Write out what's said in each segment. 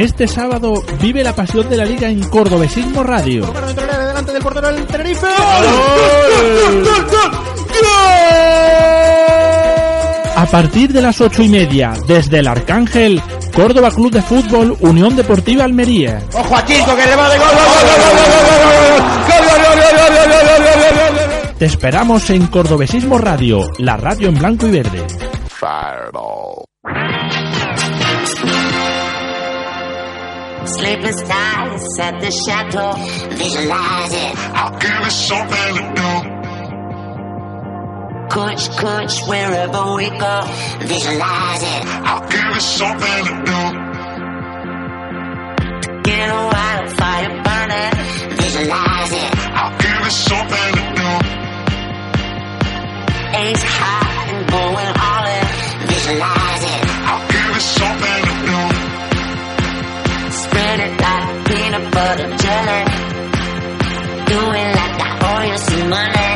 Este sábado vive la pasión de la liga en Cordobesismo Radio. delante del portero del Tenerife. A partir de las ocho y media, desde el Arcángel, Córdoba Club de Fútbol, Unión Deportiva Almería. ¡Ojo a Chico le va de! Te esperamos en Cordobesismo Radio, la radio en blanco y verde. Sleepless nights at the chateau, visualize it. I'll give it something to do. Coach, coach, wherever we go, visualize it. I'll give it something to do. Get a wildfire burning, visualize it. I'll give it something to do. Ace high and going all in, visualize it. I'll give it something what I'm telling. Doing like you some money.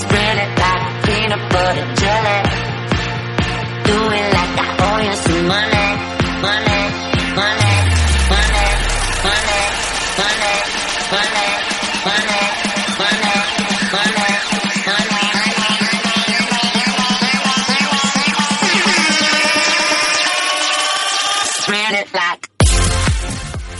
Spread it like peanut butter jelly.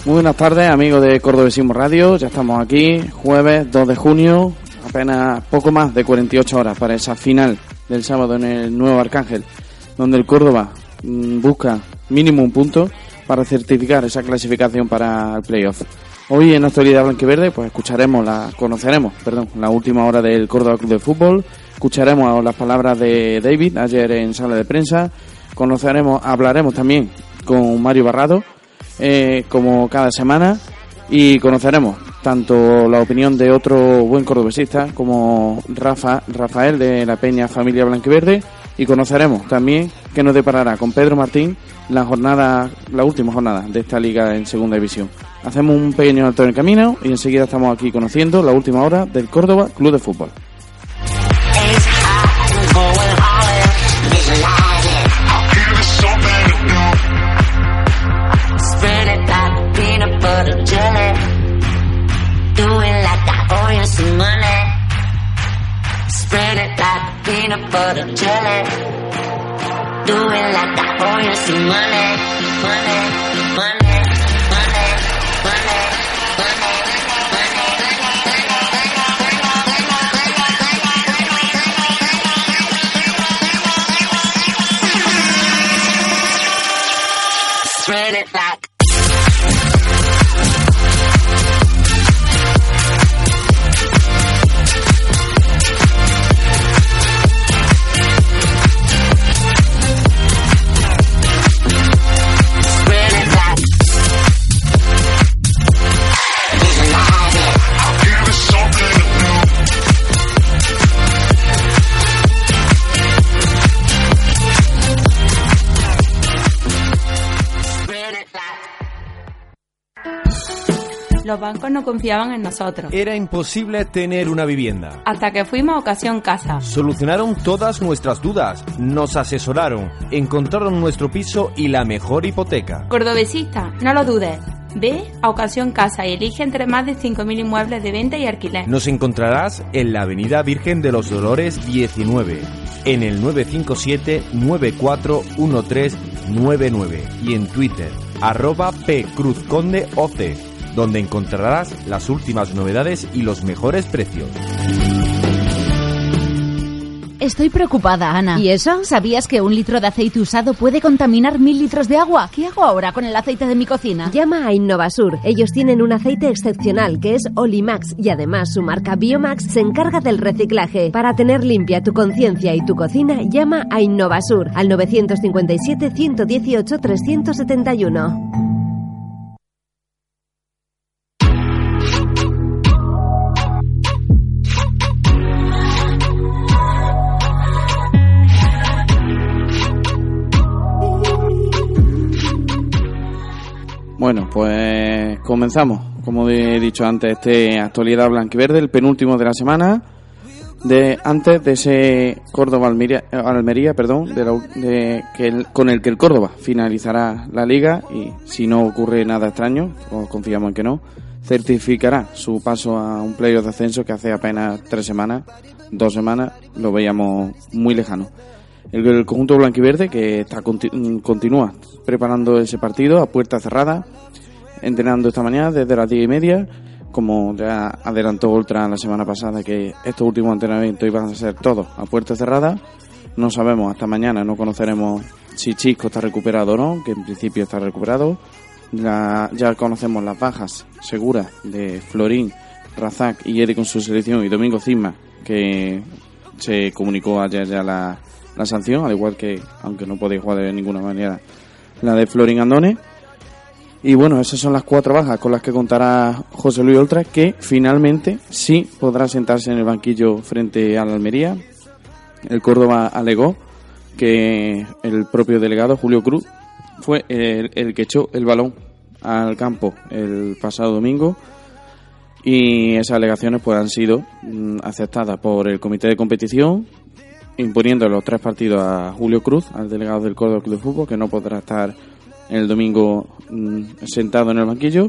Muy buenas tardes, amigos de Cordobesismo Radio. Ya estamos aquí, jueves 2 de junio, apenas poco más de 48 horas para esa final del sábado en el Nuevo Arcángel, donde el Córdoba mm, busca mínimo un punto para certificar esa clasificación para el playoff. Hoy en Actualidad Blanquiverde pues escucharemos la, conoceremos, perdón, la última hora del Córdoba Club de Fútbol, escucharemos las palabras de David ayer en sala de prensa, conoceremos, hablaremos también con Mario Barrado, eh, como cada semana y conoceremos tanto la opinión de otro buen cordobesista como Rafa, Rafael de la Peña Familia Blanquiverde y conoceremos también qué nos deparará con Pedro Martín la jornada, la última jornada de esta liga en segunda división. Hacemos un pequeño alto en el camino y enseguida estamos aquí conociendo la última hora del Córdoba Club de Fútbol. Peanut butter jelly. Do it like I owe you some money. Money, money, money, money, money, Spread it like Los bancos no confiaban en nosotros. Era imposible tener una vivienda. Hasta que fuimos a Ocasión Casa. Solucionaron todas nuestras dudas, nos asesoraron, encontraron nuestro piso y la mejor hipoteca. Cordobesista, no lo dudes. Ve a Ocasión Casa y elige entre más de 5.000 inmuebles de venta y alquiler. Nos encontrarás en la Avenida Virgen de los Dolores 19, en el 957-941399 y en Twitter, arroba pcruzcondeoc, donde encontrarás las últimas novedades y los mejores precios. Estoy preocupada, Ana. ¿Y eso? ¿Sabías que un litro de aceite usado puede contaminar mil litros de agua? ¿Qué hago ahora con el aceite de mi cocina? Llama a Innovasur. Ellos tienen un aceite excepcional que es Olimax y además su marca Biomax se encarga del reciclaje. Para tener limpia tu conciencia y tu cocina, llama a Innovasur al 957 118 371. Bueno, pues comenzamos. Como he dicho antes, este actualidad blanquiverde, el penúltimo de la semana. De antes de ese Córdoba Almería, Almería perdón, de, la- de que el- con el que el Córdoba finalizará la liga y si no ocurre nada extraño, o confiamos en que no, certificará su paso a un playoff de ascenso que hace apenas tres semanas, dos semanas, lo veíamos muy lejano. El, conjunto blanquiverde que está conti- mm, continúa preparando ese partido a puerta cerrada, entrenando esta mañana desde las diez y media, como ya adelantó Ultra la semana pasada que estos últimos entrenamientos iban a ser todos a puerta cerrada. No sabemos hasta mañana, no conoceremos si Chisco está recuperado o no, que en principio está recuperado. Ya conocemos las bajas seguras de Florín, Razak y Edi con su selección y Domingo Cisma, que se comunicó ayer ya la, la sanción, al igual que, aunque no podéis jugar de ninguna manera, la de Florín Andone. Y bueno, esas son las cuatro bajas con las que contará José Luis Oltra, que finalmente sí podrá sentarse en el banquillo frente al Almería. El Córdoba alegó que el propio delegado Julio Cruz fue el, el que echó el balón al campo el pasado domingo y esas alegaciones pues han sido mm, aceptadas por el comité de competición imponiendo los tres partidos a Julio Cruz, al delegado del Córdoba Club de Fútbol, que no podrá estar el domingo mm, sentado en el banquillo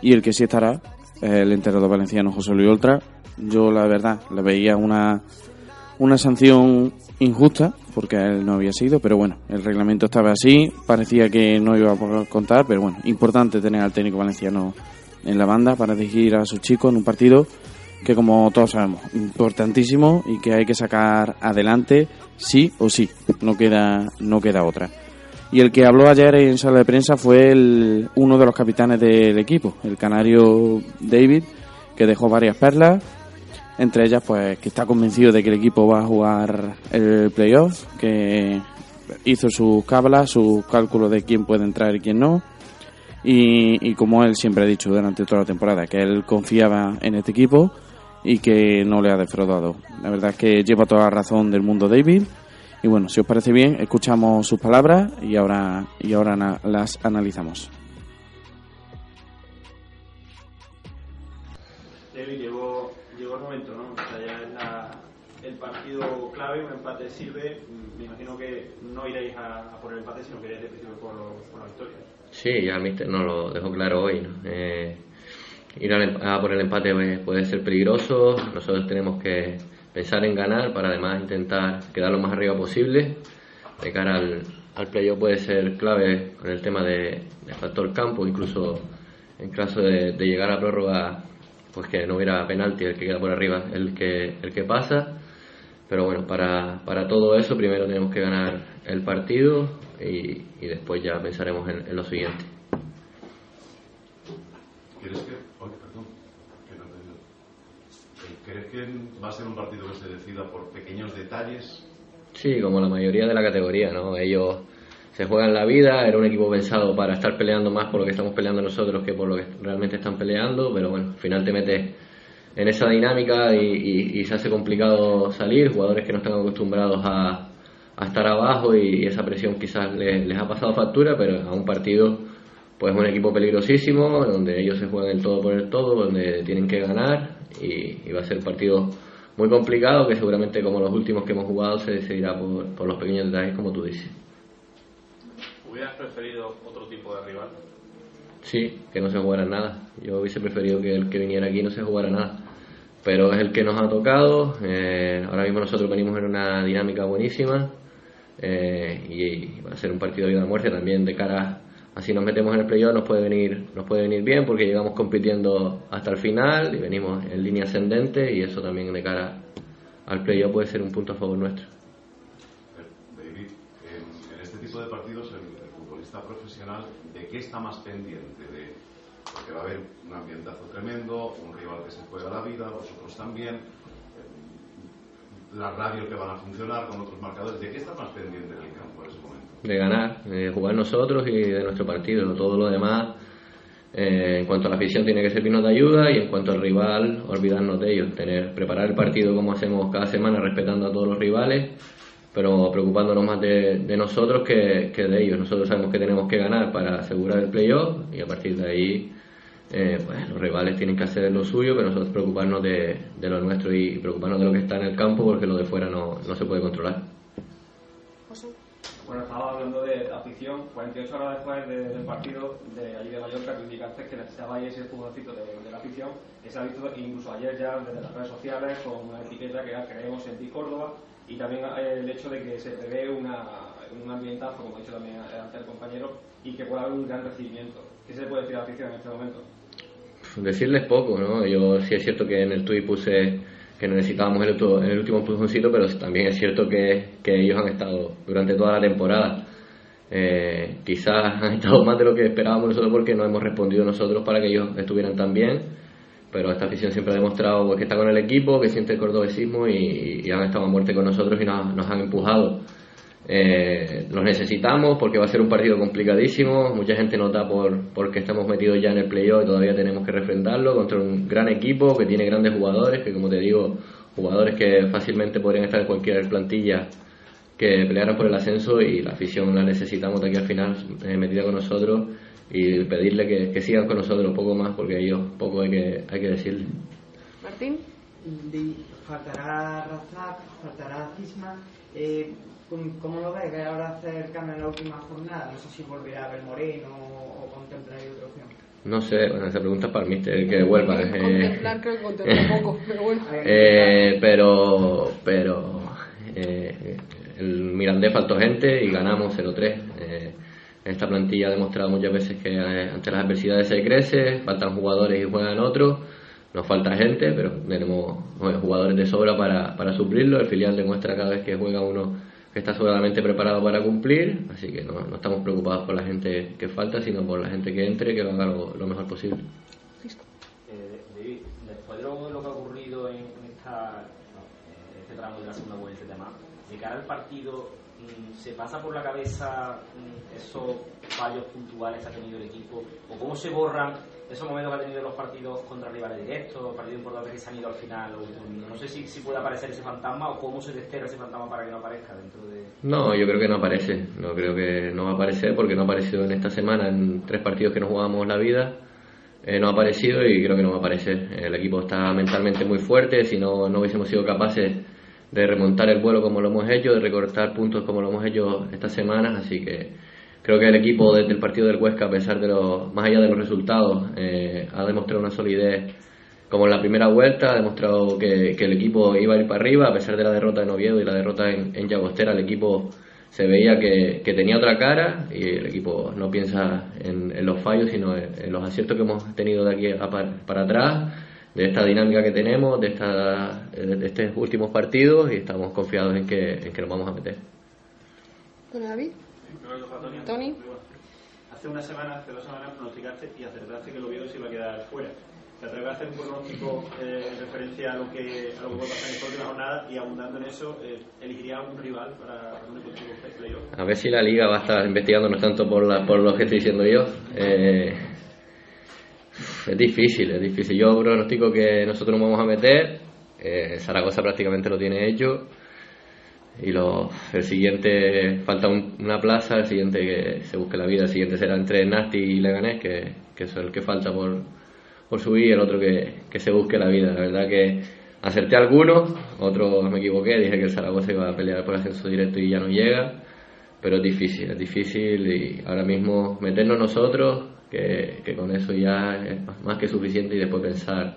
y el que sí estará el entrenador valenciano José Luis Oltra. Yo la verdad le veía una una sanción injusta porque él no había sido, pero bueno, el reglamento estaba así, parecía que no iba a poder contar, pero bueno, importante tener al técnico valenciano en la banda para dirigir a sus chicos en un partido que como todos sabemos, importantísimo y que hay que sacar adelante sí o sí, no queda no queda otra. Y el que habló ayer en sala de prensa fue el, uno de los capitanes del equipo, el canario David, que dejó varias perlas, entre ellas pues que está convencido de que el equipo va a jugar el playoff, que hizo sus cábalas, sus cálculos de quién puede entrar y quién no. Y, y como él siempre ha dicho durante toda la temporada, que él confiaba en este equipo y que no le ha defraudado. La verdad es que lleva toda la razón del mundo David. Y bueno, si os parece bien, escuchamos sus palabras y ahora, y ahora las analizamos. David, llegó, llegó el momento, ¿no? O sea, ya es la- el partido clave, un empate sirve. Me imagino que no iréis a, a por el empate, sino que iréis de principio por, por la victoria. Sí, ya el míster nos lo dejó claro hoy. ¿no? Eh, ir al em- a por el empate puede, ser peligroso. Nosotros tenemos que pensar en ganar para además intentar quedar lo más arriba posible. De cara al, al playoff puede ser clave con el tema de, de factor campo, incluso en caso de, de llegar a prórroga, pues que no hubiera penalti, el que queda por arriba el que, el que pasa. Pero bueno, para, para todo eso primero tenemos que ganar el partido y, y después ya pensaremos en, en lo siguiente. ¿Crees que, oye, perdón, que no te- eh, ¿crees que va a ser un partido que se decida por pequeños detalles? Sí, como la mayoría de la categoría, ¿no? Ellos se juegan la vida, era un equipo pensado para estar peleando más por lo que estamos peleando nosotros que por lo que realmente están peleando, pero bueno, al final te metes en esa dinámica y, y- y se hace complicado salir, jugadores que no están acostumbrados a, a estar abajo y esa presión quizás les, les ha pasado factura, pero a un partido pues un equipo peligrosísimo, donde ellos se juegan el todo por el todo, donde tienen que ganar y, y va a ser un partido muy complicado que seguramente como los últimos que hemos jugado se decidirá por, por los pequeños detalles como tú dices. ¿Hubieras preferido otro tipo de rival? Sí, que no se jugara nada. Yo hubiese preferido que el que viniera aquí no se jugara nada. Pero es el que nos ha tocado. eh, ahora mismo nosotros venimos en una dinámica buenísima. eh, y va a ser un partido de vida o muerte también de cara a si nos metemos en el playoff nos puede venir nos puede venir bien porque llegamos compitiendo hasta el final y venimos en línea ascendente y eso también de cara al playoff puede ser un punto a favor nuestro. David, en, este tipo de partidos el, el futbolista profesional, ¿de qué está más pendiente? De, porque va a haber un ambientazo tremendo, un rival que se juega la vida, vosotros también, eh, las radios que van a funcionar con otros marcadores. ¿De qué está más pendiente en el campo en ese momento? De ganar, de jugar nosotros y de nuestro partido. Todo lo demás, eh, en cuanto a la afición, tiene que servirnos de ayuda y en cuanto al rival, olvidarnos de ellos. Tener, preparar el partido como hacemos cada semana, respetando a todos los rivales pero preocupándonos más de, de nosotros que, que, de ellos. Nosotros sabemos que tenemos que ganar para asegurar el playoff y a partir de ahí eh, pues los rivales tienen que hacer lo suyo, pero nosotros preocuparnos de, de, lo nuestro y preocuparnos de lo que está en el campo porque lo de fuera no, no se puede controlar. Bueno, estaba hablando de afición, 48 horas después de, del partido de allí de Mallorca, que indicaste que necesitabais ese empujoncito de, de, la afición, que se ha visto incluso ayer ya desde las redes sociales con una etiqueta que Creemos en Córdoba, y también el hecho de que se prevé una, un ambientazo, como ha dicho también antes el compañero, y que pueda haber un gran recibimiento. ¿Qué se puede decir a la afición en este momento? Decirles poco, ¿no? Yo sí es cierto que en el tuit puse que necesitábamos otro, el último empujoncito, pero también es cierto que, que, ellos han estado durante toda la temporada. Eh, quizás han estado más de lo que esperábamos nosotros porque no hemos respondido nosotros para que ellos estuvieran tan bien pero esta afición siempre ha demostrado que está con el equipo, que siente el cordobesismo y, han estado a muerte con nosotros y nos han empujado. Eh, los necesitamos porque va a ser un partido complicadísimo, mucha gente nota por porque estamos metidos ya en el playoff y todavía tenemos que refrendarlo contra un gran equipo que tiene grandes jugadores, que como te digo, jugadores que fácilmente podrían estar en cualquier plantilla que pelearan por el ascenso y la afición la necesitamos de aquí al final eh, metida con nosotros y pedirle que, que, sigan con nosotros un poco más porque ellos poco hay que, hay que decirle. Martín. Faltará Razak, faltará Cisma. Eh, ¿Cómo lo ves? que ahora hacer el cambio en la última jornada? No sé si volverá a ver Moreno o, o contemplar otra opción. No sé, bueno, esa pregunta es para mí, que vuelva. Eh, contemplar creo que contemplar poco, pero bueno. Eh, pero, pero eh, el Mirandés faltó gente y ganamos 0-3. Eh, esta plantilla ha demostrado muchas veces que ante las adversidades se crece, faltan jugadores y juegan otros, nos falta gente, pero tenemos jugadores de sobra para, para suplirlo. El filial demuestra cada vez que juega uno que está solamente preparado para cumplir, así que no, no, estamos preocupados por la gente que falta, sino por la gente que entre, que lo haga lo, lo mejor posible. Eh, David, después de lo, lo, que ha ocurrido en, en esta, no, en este tramo de la segunda vuelta y demás, de cara al partido, ¿se pasa por la cabeza esos fallos puntuales que ha tenido el equipo? ¿O cómo se borran esos momentos que ha tenido los partidos contra rivales directos, partidos importantes que se han ido al final? No sé si, si puede aparecer ese fantasma o cómo se desterra ese fantasma para que no aparezca dentro de... No, yo creo que no aparece. No creo que no va a aparecer porque no ha aparecido en esta semana en tres partidos que nos jugamos la vida. Eh, no ha aparecido y creo que no va a aparecer. El equipo está mentalmente muy fuerte. Si no, no hubiésemos sido capaces de remontar el vuelo como lo hemos hecho, de recortar puntos como lo hemos hecho estas semanas, así que creo que el equipo desde el partido del Huesca, a pesar de los, más allá de los resultados, eh, ha demostrado una solidez como en la primera vuelta, ha demostrado que, que, el equipo iba a ir para arriba, a pesar de la derrota en Oviedo y la derrota en, en Llagostera, el equipo se veía que, que, tenía otra cara y el equipo no piensa en, en los fallos, sino en, en, los aciertos que hemos tenido de aquí a para, para atrás de esta dinámica que tenemos, de, esta, de estos últimos partidos y estamos confiados en que, en que nos vamos a meter. ¿Con David? Tony. Hace una semana, hace dos semanas pronosticaste y acertaste que el Oviedo se iba a quedar fuera. ¿Te atreves a hacer un pronóstico eh, en referencia a lo que a lo que puede pasar en esta última jornada y abundando en eso, eh, elegiría algún rival para, un equipo playoff? A ver si la liga va a estar investigándonos tanto por, la, por lo que estoy diciendo yo. Eh, es difícil, es difícil. Yo pronostico que nosotros nos vamos a meter. Eh, Zaragoza prácticamente lo tiene hecho. Y lo, el siguiente, falta un, una plaza, el siguiente que se busque la vida, el siguiente será entre Nasti y Leganés, que, que es el que falta por, por subir, y el otro que, que se busque la vida. La verdad que acerté algunos, otro me equivoqué, dije que el Zaragoza iba a pelear por ascenso directo y ya no llega. Pero es difícil, es difícil y ahora mismo meternos nosotros que, que, con eso ya es más que suficiente y después pensar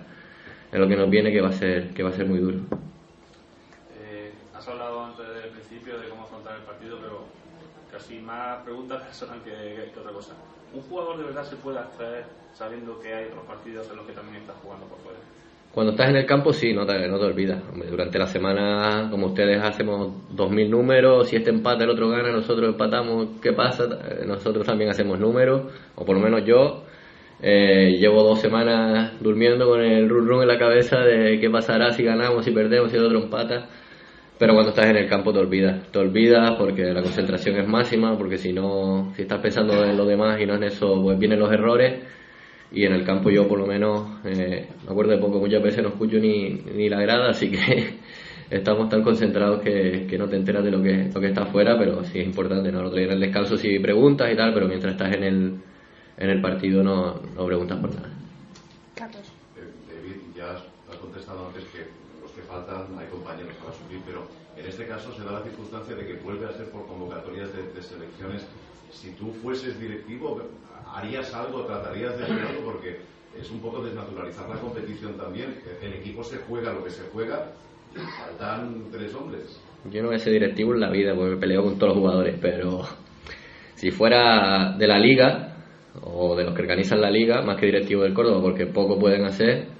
en lo que nos viene que va a ser que va a ser muy duro. Eh, has hablado antes del principio de cómo afrontar el partido, pero casi más preguntas personal que, que, otra cosa. ¿Un jugador de verdad se puede hacer sabiendo que hay otros partidos en los que también está jugando por fuera? Cuando estás en el campo sí, no te, no te olvidas. Durante la semana, como ustedes hacemos 2.000 números, si este empata el otro gana, nosotros empatamos, ¿qué pasa? Eh, Nosotros también hacemos números, o por lo menos yo. Eh, llevo dos semanas durmiendo con el run run en la cabeza de qué pasará si ganamos, si perdemos, si el otro empata. Pero cuando estás en el campo te olvidas, te olvidas porque la concentración es máxima, porque si no, si estás pensando en lo demás y no en eso, pues vienen los errores. Y en el campo yo por lo menos, eh, me acuerdo de poco, muchas veces no escucho ni, ni la grada, así que estamos tan concentrados que, que no te enteras de lo que, lo que está afuera, pero sí es importante, ¿no? El otro día en el descanso sí preguntas y tal, pero mientras estás en el, en el partido no, no preguntas por nada. Eh, David, ya has contestado antes que faltan hay compañeros para subir, pero en este caso se da la circunstancia de que vuelve a ser por convocatorias de, de selecciones. Si tú fueses directivo, ¿harías algo, tratarías de hacer algo? Porque es un poco desnaturalizar la competición también. El equipo se juega lo que se juega y faltan tres hombres. Yo no voy a ser directivo en la vida porque me peleo con todos los jugadores, pero si fuera de la liga o de los que organizan la liga, más que directivo del Córdoba, porque poco pueden hacer,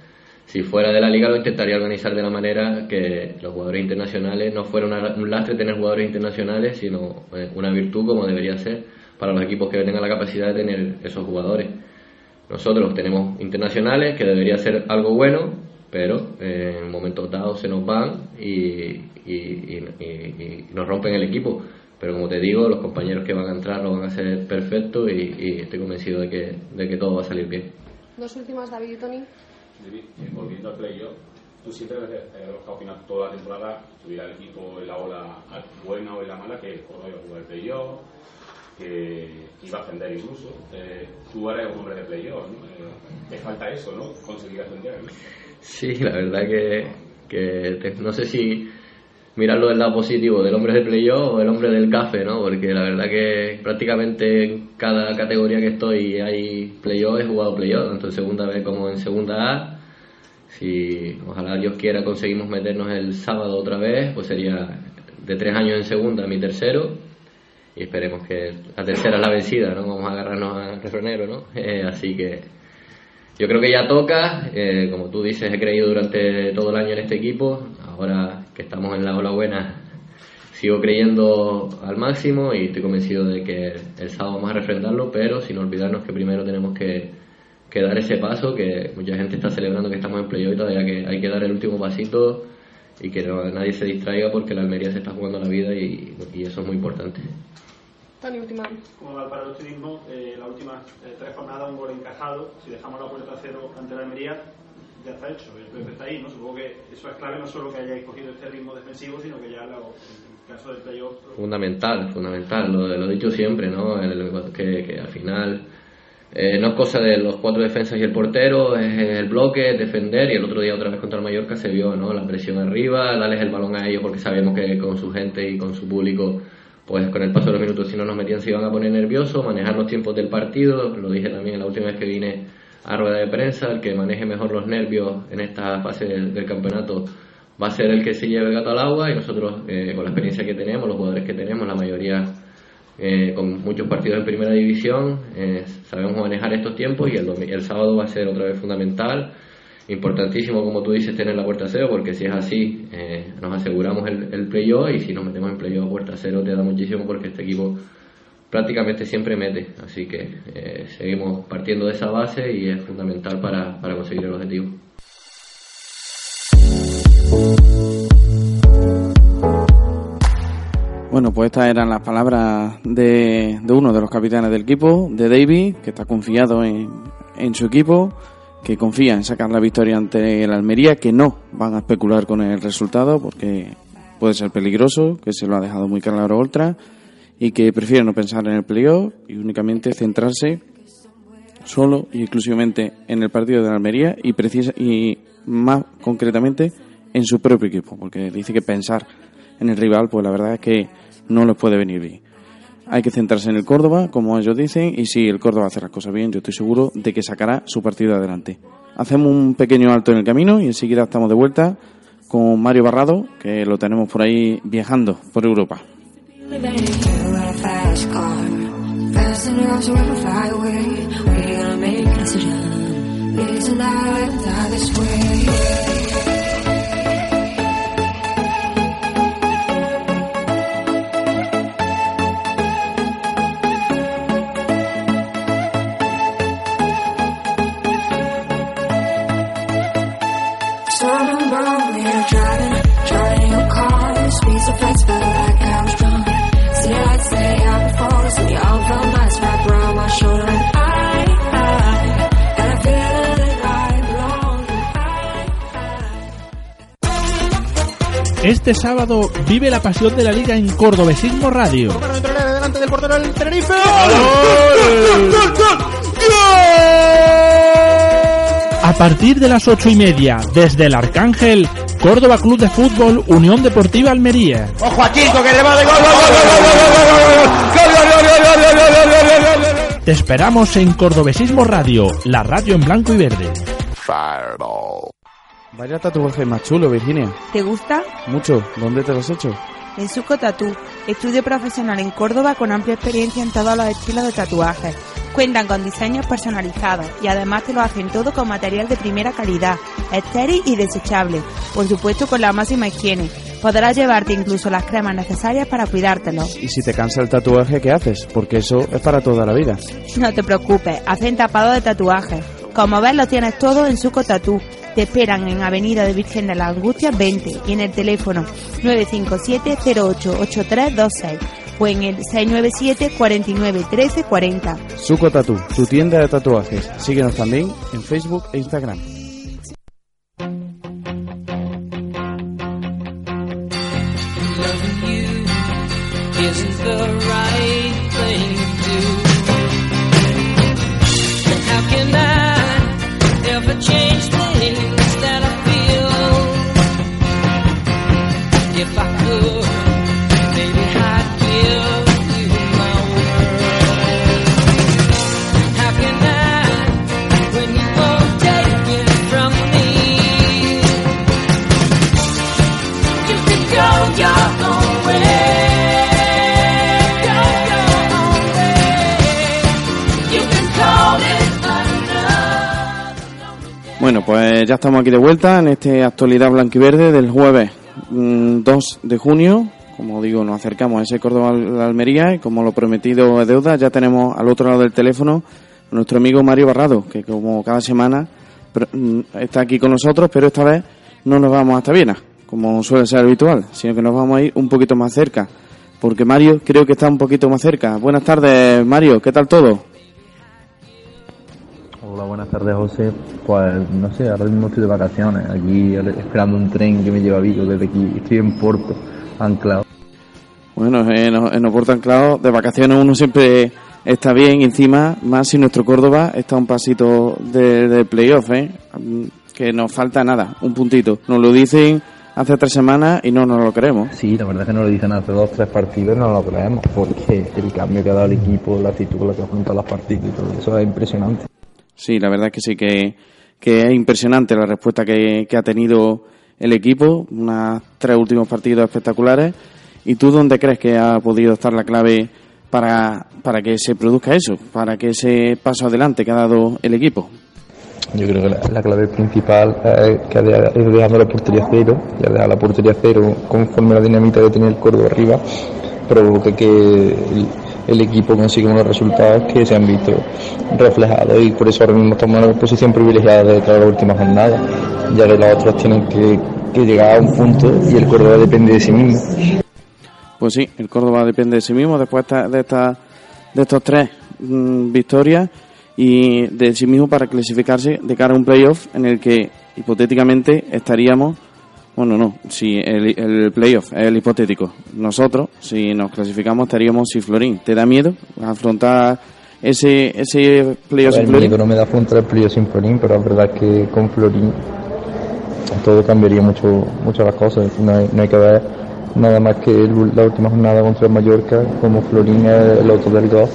si fuera de la liga lo intentaría organizar de la manera que los jugadores internacionales no fuera un lastre tener jugadores internacionales, sino eh, una virtud como debería ser para los equipos que tengan la capacidad de tener esos jugadores. Nosotros tenemos internacionales que debería ser algo bueno, pero eh, en momentos dados se nos van y, y- nos rompen el equipo. Pero como te digo, los compañeros que van a entrar lo van a hacer perfecto y estoy convencido de que, de que todo va a salir bien. Dos últimas, David y Tony. David, eh, volviendo al playoff, tú siempre has eh, has opinado toda la temporada, tuviera el equipo en la ola buena o en la mala, que Córdoba iba a jugar el playoff, que iba a ascender incluso. Eh, tú eres un hombre de playoff, ¿no? Eh, te falta eso, ¿no? Conseguir ascender, ¿no? Sí, la verdad que, que te- no sé si mirarlo del lado positivo del hombre de playoff o del hombre del café, ¿no? Porque la verdad que prácticamente en cada categoría que estoy hay playoff, he jugado playoff, tanto en segunda B como en segunda A. Si ojalá Dios quiera conseguimos meternos el sábado otra vez, pues sería de tres años en segunda mi tercero y esperemos que la tercera es la vencida, ¿no? Vamos a agarrarnos al refrenero, ¿no? Eh, así que yo creo que ya toca, eh, como tú dices, he creído durante todo el año en este equipo, ahora que estamos en la ola buena, sigo creyendo al máximo y estoy convencido de que el sábado vamos a refrendarlo, pero sin olvidarnos que primero tenemos que, que dar ese paso, que mucha gente está celebrando que estamos en playoff y todavía que hay que dar el último pasito y que no- nadie se distraiga porque la Almería se está jugando la vida y, y eso es muy importante. Tony, última. Como va para el optimismo, eh, las últimas eh, tres jornadas un gol encajado. Si dejamos la puerta a cero ante la Almería, ya está hecho. El está ahí, ¿no? Supongo que eso es clave no solo que hayáis cogido este ritmo defensivo, sino que ya lo- el caso del playoff Fundamental, fundamental, lo, lo he dicho siempre, ¿no? El- que, que al final eh, no es cosa de los cuatro defensas y el portero, es el bloque, es defender y el otro día otra vez contra el Mallorca se vio, ¿no? La presión arriba, darles el balón a ellos porque sabemos que con su gente y con su público, pues con el paso de los minutos si no nos metían se iban a poner nerviosos, manejar los tiempos del partido, lo dije también la última vez que vine a rueda de prensa, el que maneje mejor los nervios en esta fase del, campeonato va a ser el que se lleve el gato al agua y nosotros eh, con la experiencia que tenemos, los jugadores que tenemos, la mayoría eh, con muchos partidos en primera división, eh, sabemos manejar estos tiempos y el, el sábado va a ser otra vez fundamental, importantísimo como tú dices tener la puerta cero porque si es así eh, nos aseguramos el, el playoff y si nos metemos en playoff puerta cero te da muchísimo porque este equipo prácticamente siempre mete, así que eh, seguimos partiendo de esa base y es fundamental para, para conseguir el objetivo. Bueno, pues estas eran las palabras de, de uno de los capitanes del equipo, de David, que está confiado en, en su equipo, que confía en sacar la victoria ante el Almería, que no van a especular con el resultado porque puede ser peligroso, que se lo ha dejado muy claro Oltra, y que prefiere no pensar en el playoff y únicamente centrarse solo y exclusivamente en el partido de la Almería y, precisa, y más concretamente en su propio equipo, porque dice que pensar en el rival, pues la verdad es que no les puede venir bien. Hay que centrarse en el Córdoba, como ellos dicen, y si el Córdoba hace las cosas bien, yo estoy seguro de que sacará su partido adelante. Hacemos un pequeño alto en el camino y enseguida estamos de vuelta con Mario Barrado, que lo tenemos por ahí viajando por Europa. You're a fast car, fast enough to run fly away. We're gonna make a decision. It's not like this way. Este sábado vive la pasión de la liga en Cordobesismo Radio. A partir de las ocho y media, desde el Arcángel, Córdoba Club de Fútbol, Unión Deportiva Almería. ¡Ojo a Te esperamos en Cordobesismo Radio, la radio en blanco y verde. Vaya tatuaje más chulo, Virginia. ¿Te gusta? Mucho. ¿Dónde te lo has hecho? En Suco Tatú, estudio profesional en Córdoba con amplia experiencia en todos los estilos de tatuajes. Cuentan con diseños personalizados y además te lo hacen todo con material de primera calidad, estéril y desechable, por supuesto con la máxima higiene. Podrás llevarte incluso las cremas necesarias para cuidártelo. Y si te cansa el tatuaje, ¿qué haces? Porque eso es para toda la vida. No te preocupes, hacen tapado de tatuajes. Como ves, lo tienes todo en Suco Tatú. Te esperan en Avenida de Virgen de la Angustia 20 y en el teléfono 957-088326 o en el 697 49 13 40. Suco Tatu, tu tienda de tatuajes. Síguenos también en Facebook e Instagram. Pues ya estamos aquí de vuelta en este actualidad blanquiverde del jueves mm, 2 de junio. Como digo, nos acercamos a ese Córdoba al- Almería y como lo prometido es deuda, ya tenemos al otro lado del teléfono a nuestro amigo Mario Barrado, que como cada semana mm, está aquí con nosotros, pero esta vez no nos vamos hasta Viena, como suele ser habitual, sino que nos vamos a ir un poquito más cerca. Porque Mario creo que está un poquito más cerca. Buenas tardes, Mario, ¿qué tal todo? Hola, buenas tardes, José. Pues no sé, ahora mismo estoy de vacaciones, aquí esperando un tren que me lleva a Vigo desde aquí. Estoy en Porto, anclado. Bueno, en, en Oporto Anclado, de vacaciones uno siempre está bien, encima, más si nuestro Córdoba está un pasito de, de playoff, ¿eh? Mm, Que nos falta nada, un puntito. Nos lo dicen hace tres semanas y no nos lo creemos. Sí, la verdad es que nos lo dicen hace dos, tres partidos y no lo creemos, porque el cambio que ha dado el equipo, la actitud con la que afronta los partidos y todo eso es impresionante. Sí, la verdad es que sí, que, que es impresionante la respuesta que, que ha tenido el equipo, unos tres últimos partidos espectaculares. ¿Y tú dónde crees que ha podido estar la clave para, para que se produzca eso, para que ese paso adelante que ha dado el equipo? Yo creo que la, la clave principal es que es dejando la portería cero, y al dejar la portería cero, conforme la dinamita que tenía el Córdoba arriba, provoca que el, equipo consiga unos resultados que se han visto reflejados y por eso ahora mismo estamos en una posición privilegiada de toda la última jornada, ya que los otros tienen que, llegar a un punto y el Córdoba depende de sí mismo. Pues sí, el Córdoba depende de sí mismo después de, esta- de, esta- de estos tres mm, victorias y de sí mismo para clasificarse de cara a un playoff en el que hipotéticamente estaríamos, bueno, no, si el, el playoff es el hipotético, nosotros, si nos clasificamos, estaríamos sin Florín. ¿Te da miedo afrontar ese, ese playoff sin ver, Florín? no me da afrontar el playoff sin Florín, pero es verdad que con Florín todo cambiaría mucho, mucho las cosas. No hay, no hay que ver nada más que el- la última jornada contra el Mallorca, como Florín es el autor del gol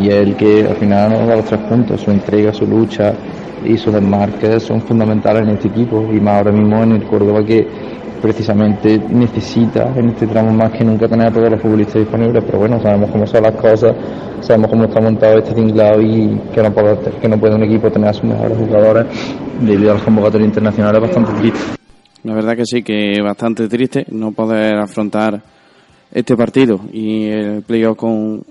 y es el que al final nos da los tres puntos. Su entrega, su lucha y sus desmarques son fundamentales en este equipo y más ahora mismo en el Córdoba que, precisamente necesita en este tramo más que nunca tener a todos los futbolistas disponibles, pero bueno, sabemos cómo son las cosas, sabemos cómo está montado este tinglado y que no puede, que no puede un equipo tener a sus mejores jugadores debido a las convocatorias internacionales bastante triste. La verdad que sí, que bastante triste no poder afrontar este partido y el playoff con,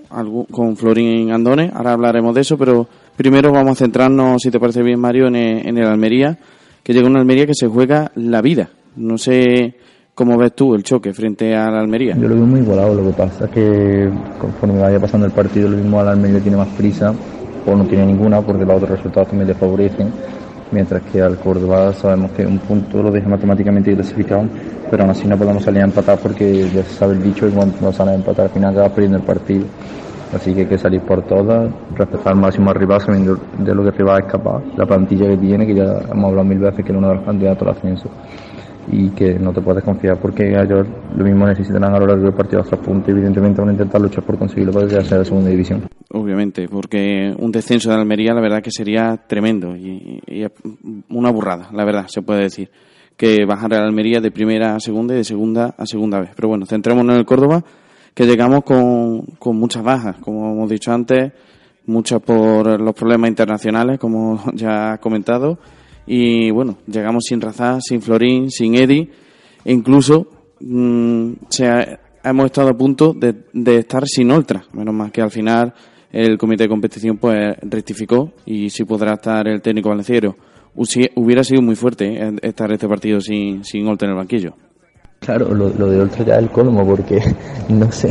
con Florín Andone. Ahora hablaremos de eso, pero primero vamos a centrarnos, si te parece bien, Mario, en el, en el Almería, que llega una Almería que se juega la vida. No sé cómo ves tú el choque frente a la Almería. Yo lo veo muy igualado, lo que pasa es que conforme vaya pasando el partido, lo mismo al Almería tiene más prisa, o no tiene ninguna, porque los otros resultados también le favorecen, mientras que al Córdoba sabemos que un punto lo deja matemáticamente clasificado, pero aún así no podemos salir a empatar porque ya se sabe el dicho, y cuando no sales a empatar al final acabas perdiendo el partido. Así que hay que salir por todas, respetar al máximo al rival, sabiendo de lo que el rival es capaz, la plantilla que tiene, que ya hemos hablado mil veces que es uno de los candidatos al ascenso y que no te puedes confiar porque ellos lo mismo necesitarán a lo largo del partido otros puntos evidentemente van a intentar luchar por conseguirlo para quedarse en la segunda división. Obviamente, porque un descenso de Almería la verdad que sería tremendo y, y una burrada, la verdad, se puede decir. Que bajar a Almería de primera a segunda y de segunda a segunda vez. Pero bueno, centrémonos en el Córdoba, que llegamos con, con muchas bajas, como hemos dicho antes, muchas por los problemas internacionales, como ya has comentado. Y bueno, llegamos sin Razá, sin Florín, sin Edi, e incluso mm, se ha- hemos estado a punto de, de estar sin Ultra. Menos mal que al final el comité de competición pues rectificó y sí podrá estar el técnico valenciero. Hubiera sido muy fuerte eh, estar este partido sin, sin Ultra en el banquillo. Claro, lo, lo de Oltra ya es el colmo porque no sé,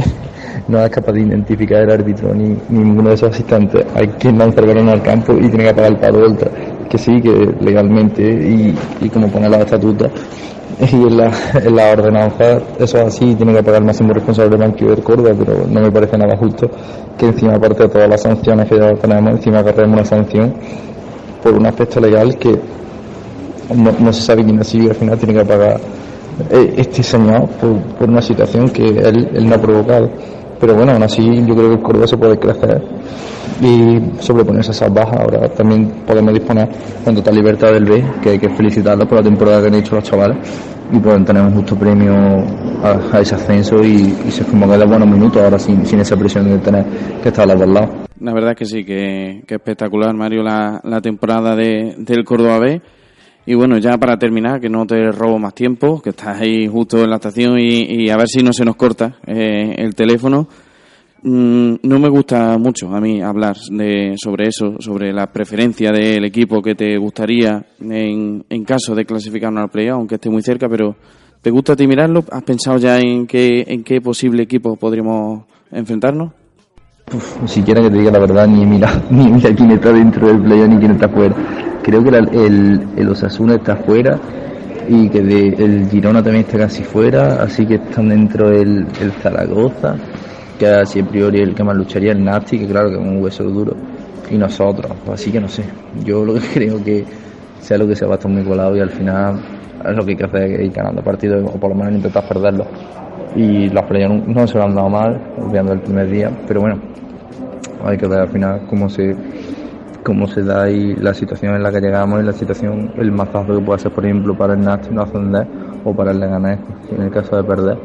no es capaz de identificar el árbitro ni, ni ninguno de esos asistentes. Hay que lanzar el balón al campo y tiene que pagar el palo de Oltra. Que sí, que legalmente y, y como pone la estatuta y en la, en la ordenanza, eso es así, tiene que pagar el máximo responsable del banquillo del Córdoba, pero no me parece nada justo que encima, aparte de todas las sanciones que ya tenemos, encima agarremos una sanción por un aspecto legal que no, se sabe quién ha sido y al final tiene que pagar este señor por, por una situación que él, él no ha provocado. Pero bueno, aún así yo creo que el Córdoba se puede crecer y sobreponerse a esas bajas. Ahora también podemos disponer con total libertad del B, que hay que felicitarlos por la temporada que han hecho los chavales y pueden tener un justo premio a, a ese ascenso y, y se que de buenos minutos ahora sin, sin esa presión de tener que estar a los dos lados. La verdad es que sí, que, que espectacular, Mario, la, la temporada de, del Córdoba B. Y bueno, ya para terminar, que no te robo más tiempo, que estás ahí justo en la estación y, a ver si no se nos corta eh, el teléfono. Mm, no me gusta mucho a mí hablar de, sobre eso, sobre la preferencia del equipo que te gustaría en, en caso de clasificarnos al playoff, aunque esté muy cerca, pero ¿te gusta a ti mirarlo? ¿Has pensado ya en qué, en qué posible equipo podríamos enfrentarnos? Ni siquiera que te diga la verdad, ni mira, ni mira quién está dentro del playoff ni quién está fuera. Creo que el, el Osasuna está fuera y que el Girona también está casi fuera, así que están dentro el, Zaragoza, que así a priori el que más lucharía, el Nasti, que claro que es un hueso duro, y nosotros, pues así que no sé. Yo lo que creo que sea lo que sea va a estar muy colado y al final es lo que hay que hacer, ir ganando partidos o por lo menos intentar perderlos. Y las playas no, no se lo han dado mal, olvidando el primer día, pero bueno, hay que ver al final cómo se cómo se da y la situación en la que llegamos y la situación, el mazazo que puede ser, por ejemplo, para el Nasti no ascender o para el Leganés, en el caso de perder,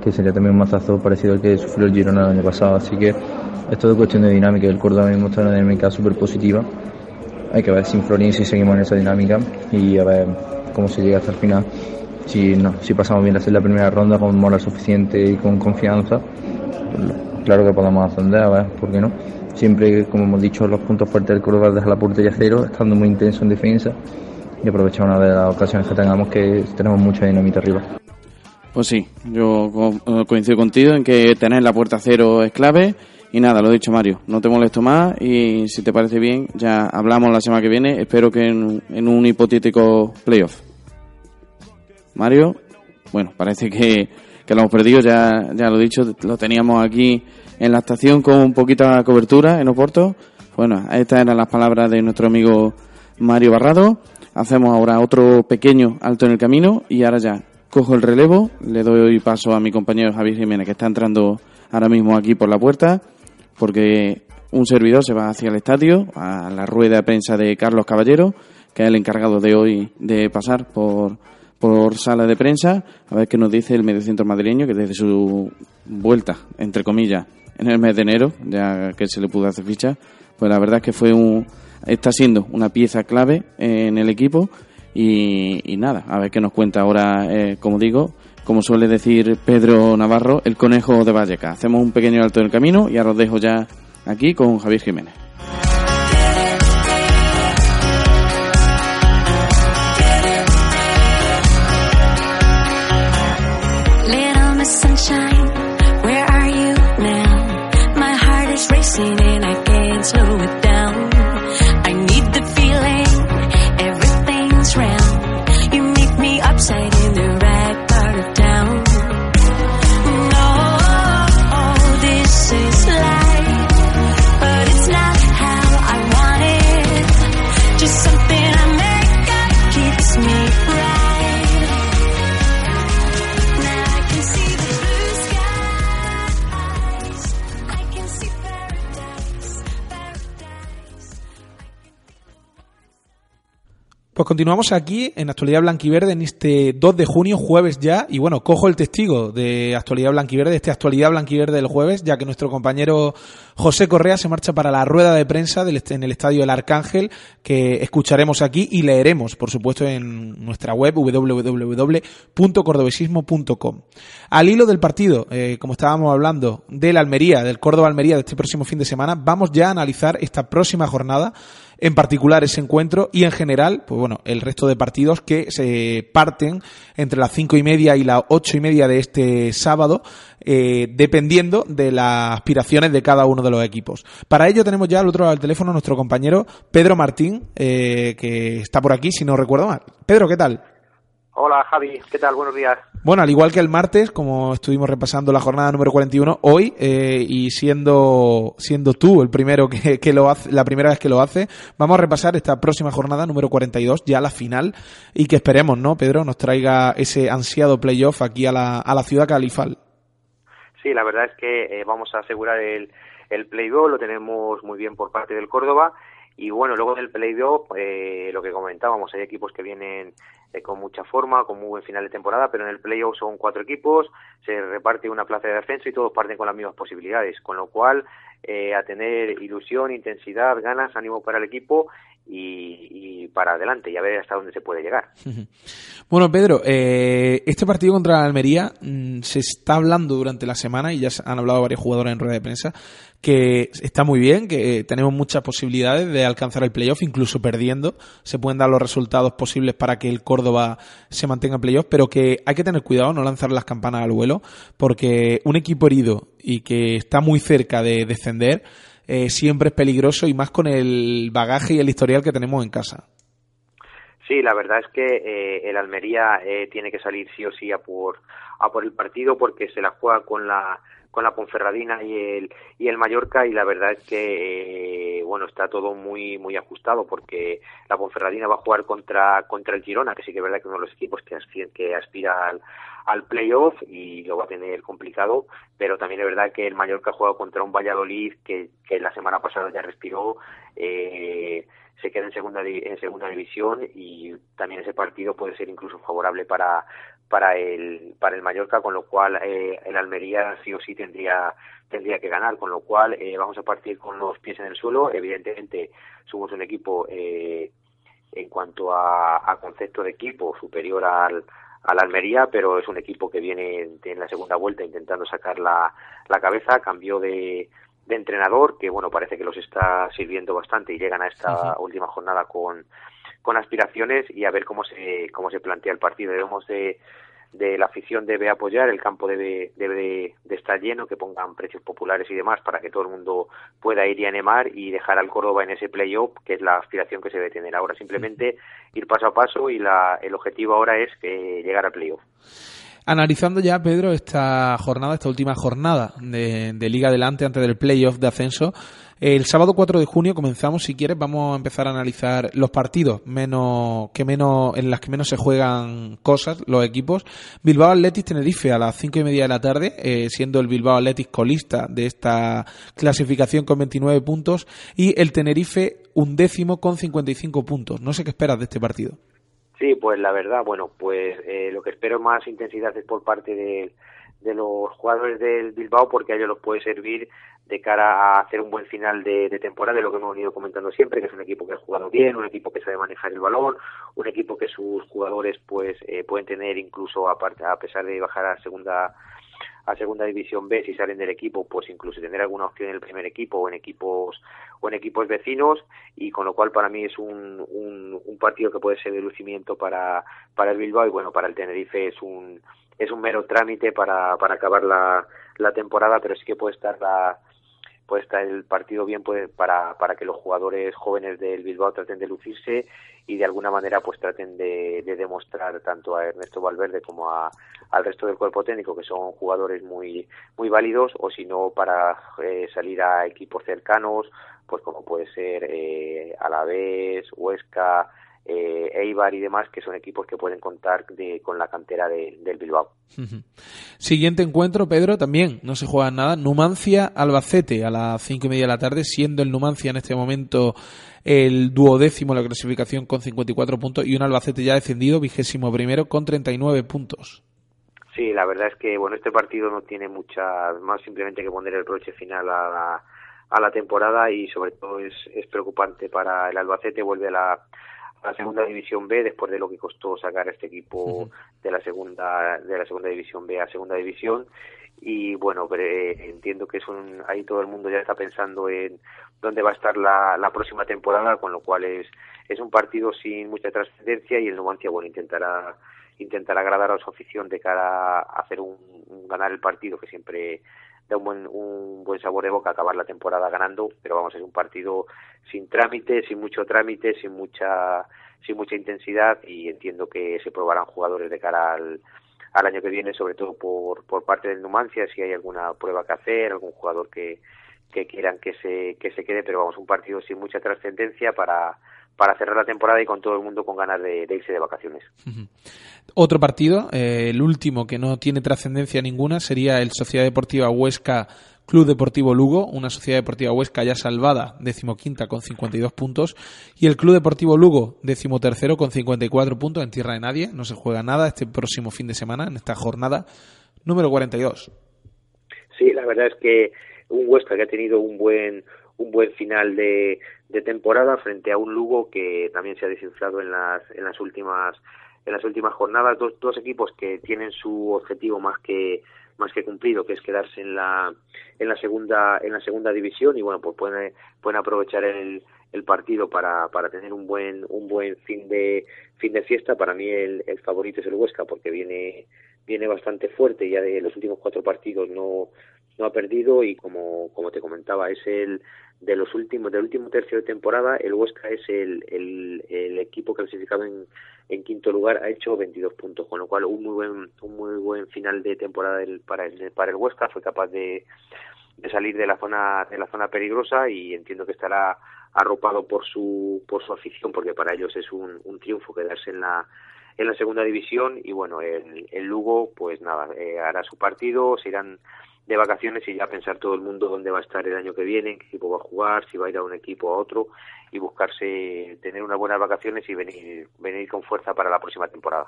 que sería también un mazazo parecido al que sufrió el Girona el año pasado. Así que es cuestión de dinámica. El Córdoba mismo está en una dinámica súper positiva. Hay que ver sin Florín si seguimos en esa dinámica y a ver cómo se llega hasta el final. Si, no, si pasamos bien la, la primera ronda con moral suficiente y con confianza, claro que podemos ascender, a ver, ¿por qué no? Siempre, como hemos dicho, los puntos fuertes del Córdoba dejar la portería cero, estando muy intenso en defensa y aprovechar una de las ocasiones que tengamos que tenemos mucha dinamita arriba. Pues sí, yo eh, coincido contigo en que tener la puerta cero es clave. Y nada, lo he dicho Mario, no te molesto más y si te parece bien, ya hablamos la semana que viene, espero que en, en un hipotético playoff. Mario, bueno, parece que, que lo hemos perdido, ya, ya lo he dicho, lo teníamos aquí en la estación con poquita cobertura en Oporto. Bueno, estas eran las palabras de nuestro amigo Mario Barrado. Hacemos ahora otro pequeño alto en el camino y ahora ya cojo el relevo, le doy paso a mi compañero Javier Jiménez que está entrando ahora mismo aquí por la puerta porque un servidor se va hacia el estadio, a la rueda de prensa de Carlos Caballero, que es el encargado de hoy de pasar por, por sala de prensa, a ver qué nos dice el mediocentro madrileño, que desde su vuelta, entre comillas, en el mes de enero, ya que se le pudo hacer ficha, pues la verdad es que fue un, está siendo una pieza clave en el equipo y, nada, a ver qué nos cuenta ahora, eh, como digo, como suele decir Pedro Navarro, el conejo de Valleca. Hacemos un pequeño alto en el camino y ahora os dejo ya aquí con Javier Jiménez. Pues continuamos aquí en Actualidad Blanquiverde en este 2 de junio, jueves ya, y bueno, cojo el testigo de Actualidad Blanquiverde, este Actualidad Blanquiverde del jueves, ya que nuestro compañero José Correa se marcha para la rueda de prensa del en el Estadio El Arcángel, que escucharemos aquí y leeremos, por supuesto, en nuestra web www.cordobesismo.com. Al hilo del partido, eh, como estábamos hablando, del Almería, del Córdoba Almería de este próximo fin de semana, vamos ya a analizar esta próxima jornada en particular ese encuentro y en general, pues bueno, el resto de partidos que se parten entre las cinco y media y las ocho y media de este sábado, eh, dependiendo de las aspiraciones de cada uno de los equipos. Para ello tenemos ya al otro lado del teléfono nuestro compañero Pedro Martín, eh, que está por aquí, si no recuerdo mal. Pedro, ¿qué tal? Hola Javi, ¿qué tal? Buenos días. Bueno, al igual que el martes, como estuvimos repasando la jornada número 41, hoy, eh, y siendo, siendo tú el primero que, que lo hace, la primera vez que lo hace, vamos a repasar esta próxima jornada número 42, ya la final, y que esperemos, ¿no, Pedro, nos traiga ese ansiado playoff aquí a la, a la ciudad califal. Sí, la verdad es que eh, vamos a asegurar el, el play-off, lo tenemos muy bien por parte del Córdoba. Y bueno, luego del play-off, eh, lo que comentábamos, hay equipos que vienen eh, con mucha forma, con muy buen final de temporada, pero en el play-off son cuatro equipos, se reparte una plaza de descenso y todos parten con las mismas posibilidades. Con lo cual, eh, a tener ilusión, intensidad, ganas, ánimo para el equipo y, para adelante y a ver hasta dónde se puede llegar. Bueno, Pedro, eh, este partido contra Almería mm, se está hablando durante la semana y ya han hablado varios jugadores en rueda de prensa que está muy bien, que eh, tenemos muchas posibilidades de alcanzar el playoff, incluso perdiendo. Se pueden dar los resultados posibles para que el Córdoba se mantenga en playoff, pero que hay que tener cuidado, no lanzar las campanas al vuelo, porque un equipo herido y que está muy cerca de descender eh, siempre es peligroso y más con el bagaje y el historial que tenemos en casa. Sí, la verdad es que eh, el Almería eh, tiene que salir sí o sí a por a por el partido porque se la juega con la con la Ponferradina y el y el Mallorca y la verdad es que eh, bueno está todo muy muy ajustado porque la Ponferradina va a jugar contra contra el Girona que sí que es verdad que uno de los equipos que aspira, que aspira al, al playoff y lo va a tener complicado pero también es verdad que el Mallorca ha jugado contra un Valladolid que, que la semana pasada ya respiró eh, se queda en segunda en segunda división y también ese partido puede ser incluso favorable para para el para el Mallorca con lo cual eh, el Almería sí o sí tendría tendría que ganar con lo cual eh, vamos a partir con los pies en el suelo. Evidentemente somos un equipo eh, en cuanto a, a concepto de equipo superior al al Almería, pero es un equipo que viene en la segunda vuelta intentando sacar la, la cabeza, cambió de, de entrenador, que bueno, parece que los está sirviendo bastante y llegan a esta última jornada con, con aspiraciones. Y a ver cómo se, cómo se plantea el partido. Debemos de, de la afición debe apoyar, el campo debe, debe de, estar lleno, que pongan precios populares y demás para que todo el mundo pueda ir y animar y dejar al Córdoba en ese play-off, que es la aspiración que se debe tener ahora. Simplemente ir paso a paso y la, el objetivo ahora es que llegar al play-off. Analizando ya, Pedro, esta jornada, esta última jornada de, de Liga Adelante antes del playoff de ascenso, el sábado 4 de junio comenzamos, si quieres, vamos a empezar a analizar los partidos menos que menos en las que menos se juegan cosas, los equipos. Bilbao Athletic Tenerife a las 5 y media de la tarde, eh, siendo el Bilbao Athletic colista de esta clasificación con 29 puntos y el Tenerife undécimo con 55 puntos. No sé qué esperas de este partido. Sí, pues la verdad, bueno, pues eh, lo que espero más intensidad es por parte de, de los jugadores del Bilbao porque a ellos los puede servir de cara a hacer un buen final de, temporada, de lo que hemos venido comentando siempre, que es un equipo que ha jugado bien, un equipo que sabe manejar el balón, un equipo que sus jugadores pues eh, pueden tener incluso aparte a pesar de bajar a segunda a segunda división B si salen del equipo pues incluso tener alguna opción en el primer equipo o en equipos o en equipos vecinos y con lo cual para mí es un, un, un partido que puede ser de lucimiento para para el Bilbao y bueno para el Tenerife es un es un mero trámite para para acabar la, la temporada pero sí que puede estar la puede estar el partido bien puede, para, para que los jugadores jóvenes del Bilbao traten de lucirse y de alguna manera pues traten de, de demostrar tanto a Ernesto Valverde como a, al resto del cuerpo técnico que son jugadores muy muy válidos o si no para eh, salir a equipos cercanos pues como puede ser eh, Alavés, Huesca, eh, Eibar y demás, que son equipos que pueden contar de, con la cantera de, del Bilbao. Siguiente encuentro, Pedro, también no se juega nada. Numancia Albacete a las cinco y media de la tarde, siendo el Numancia en este momento el duodécimo en la clasificación con 54 puntos y un Albacete ya descendido, vigésimo primero con 39 puntos. Sí, la verdad es que bueno este partido no tiene mucha más simplemente que poner el broche final a la, a la temporada y sobre todo es, es preocupante para el Albacete vuelve a la, la segunda división B después de lo que costó sacar a este equipo de la segunda de la segunda división B a segunda división. Y bueno pero, eh, entiendo que es un ahí todo el mundo ya está pensando en dónde va a estar la, la próxima temporada con lo cual es es un partido sin mucha trascendencia y el Numancia bueno intentará intentar agradar a su afición de cara a hacer un, un ganar el partido que siempre da un buen, un buen sabor de boca acabar la temporada ganando, pero vamos, es un partido sin trámite, sin mucho trámite, sin mucha sin mucha intensidad y entiendo que se probarán jugadores de cara al, al año que viene, sobre todo por, por parte del Numancia, si hay alguna prueba que hacer, algún jugador que, que quieran que se, que se quede, pero vamos, un partido sin mucha trascendencia para, para cerrar la temporada y con todo el mundo con ganas de, de irse de vacaciones. Otro partido, eh, el último que no tiene trascendencia ninguna, sería el Sociedad Deportiva Huesca Club Deportivo Lugo, una Sociedad Deportiva Huesca ya salvada, decimoquinta con 52 puntos, y el Club Deportivo Lugo, decimotercero con 54 puntos en tierra de nadie, no se juega nada este próximo fin de semana, en esta jornada número 42. Sí, la verdad es que un Huesca que ha tenido un buen un buen final de, de temporada frente a un Lugo que también se ha desinflado en las en las últimas en las últimas jornadas. Dos, dos equipos que tienen su objetivo más que más que cumplido que es quedarse en la en la segunda en la segunda división y bueno pues pueden aprovechar el, el partido para, para tener un buen un buen fin de fin de fiesta. Para mí el, el favorito es el Huesca porque viene viene bastante fuerte ya de los últimos cuatro partidos no no ha perdido y como como te comentaba es el de los últimos del último tercio de temporada el Huesca es el, el, el equipo clasificado en, en quinto lugar ha hecho 22 puntos con lo cual un muy buen un muy buen final de temporada del, para el para el Huesca. Fue capaz de, de salir de la zona de la zona peligrosa y entiendo que estará arropado por su por su afición porque para ellos es un, un triunfo quedarse en la en la segunda división. Y bueno el, el Lugo pues nada eh, hará su partido se irán de vacaciones y ya pensar todo el mundo dónde va a estar el año que viene, en qué equipo va a jugar, si va a ir a un equipo a otro y buscarse tener unas buenas vacaciones y venir venir con fuerza para la próxima temporada.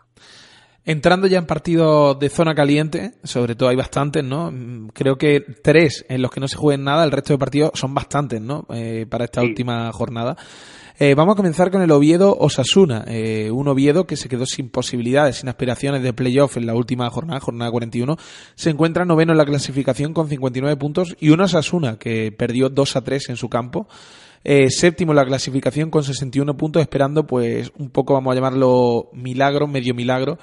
Entrando ya en partidos de zona caliente, sobre todo hay bastantes, ¿no? Creo que tres en los que no se jueguen nada, el resto de partidos son bastantes, ¿no? Eh, para esta última jornada. Eh, vamos a comenzar con el Oviedo Osasuna, eh, un Oviedo que se quedó sin posibilidades, sin aspiraciones de playoff en la última jornada, jornada 41. Se encuentra noveno en la clasificación con 59 puntos y un Osasuna que perdió 2 a 3 en su campo. Eh, séptimo en la clasificación con 61 puntos, esperando pues un poco, vamos a llamarlo milagro, medio milagro,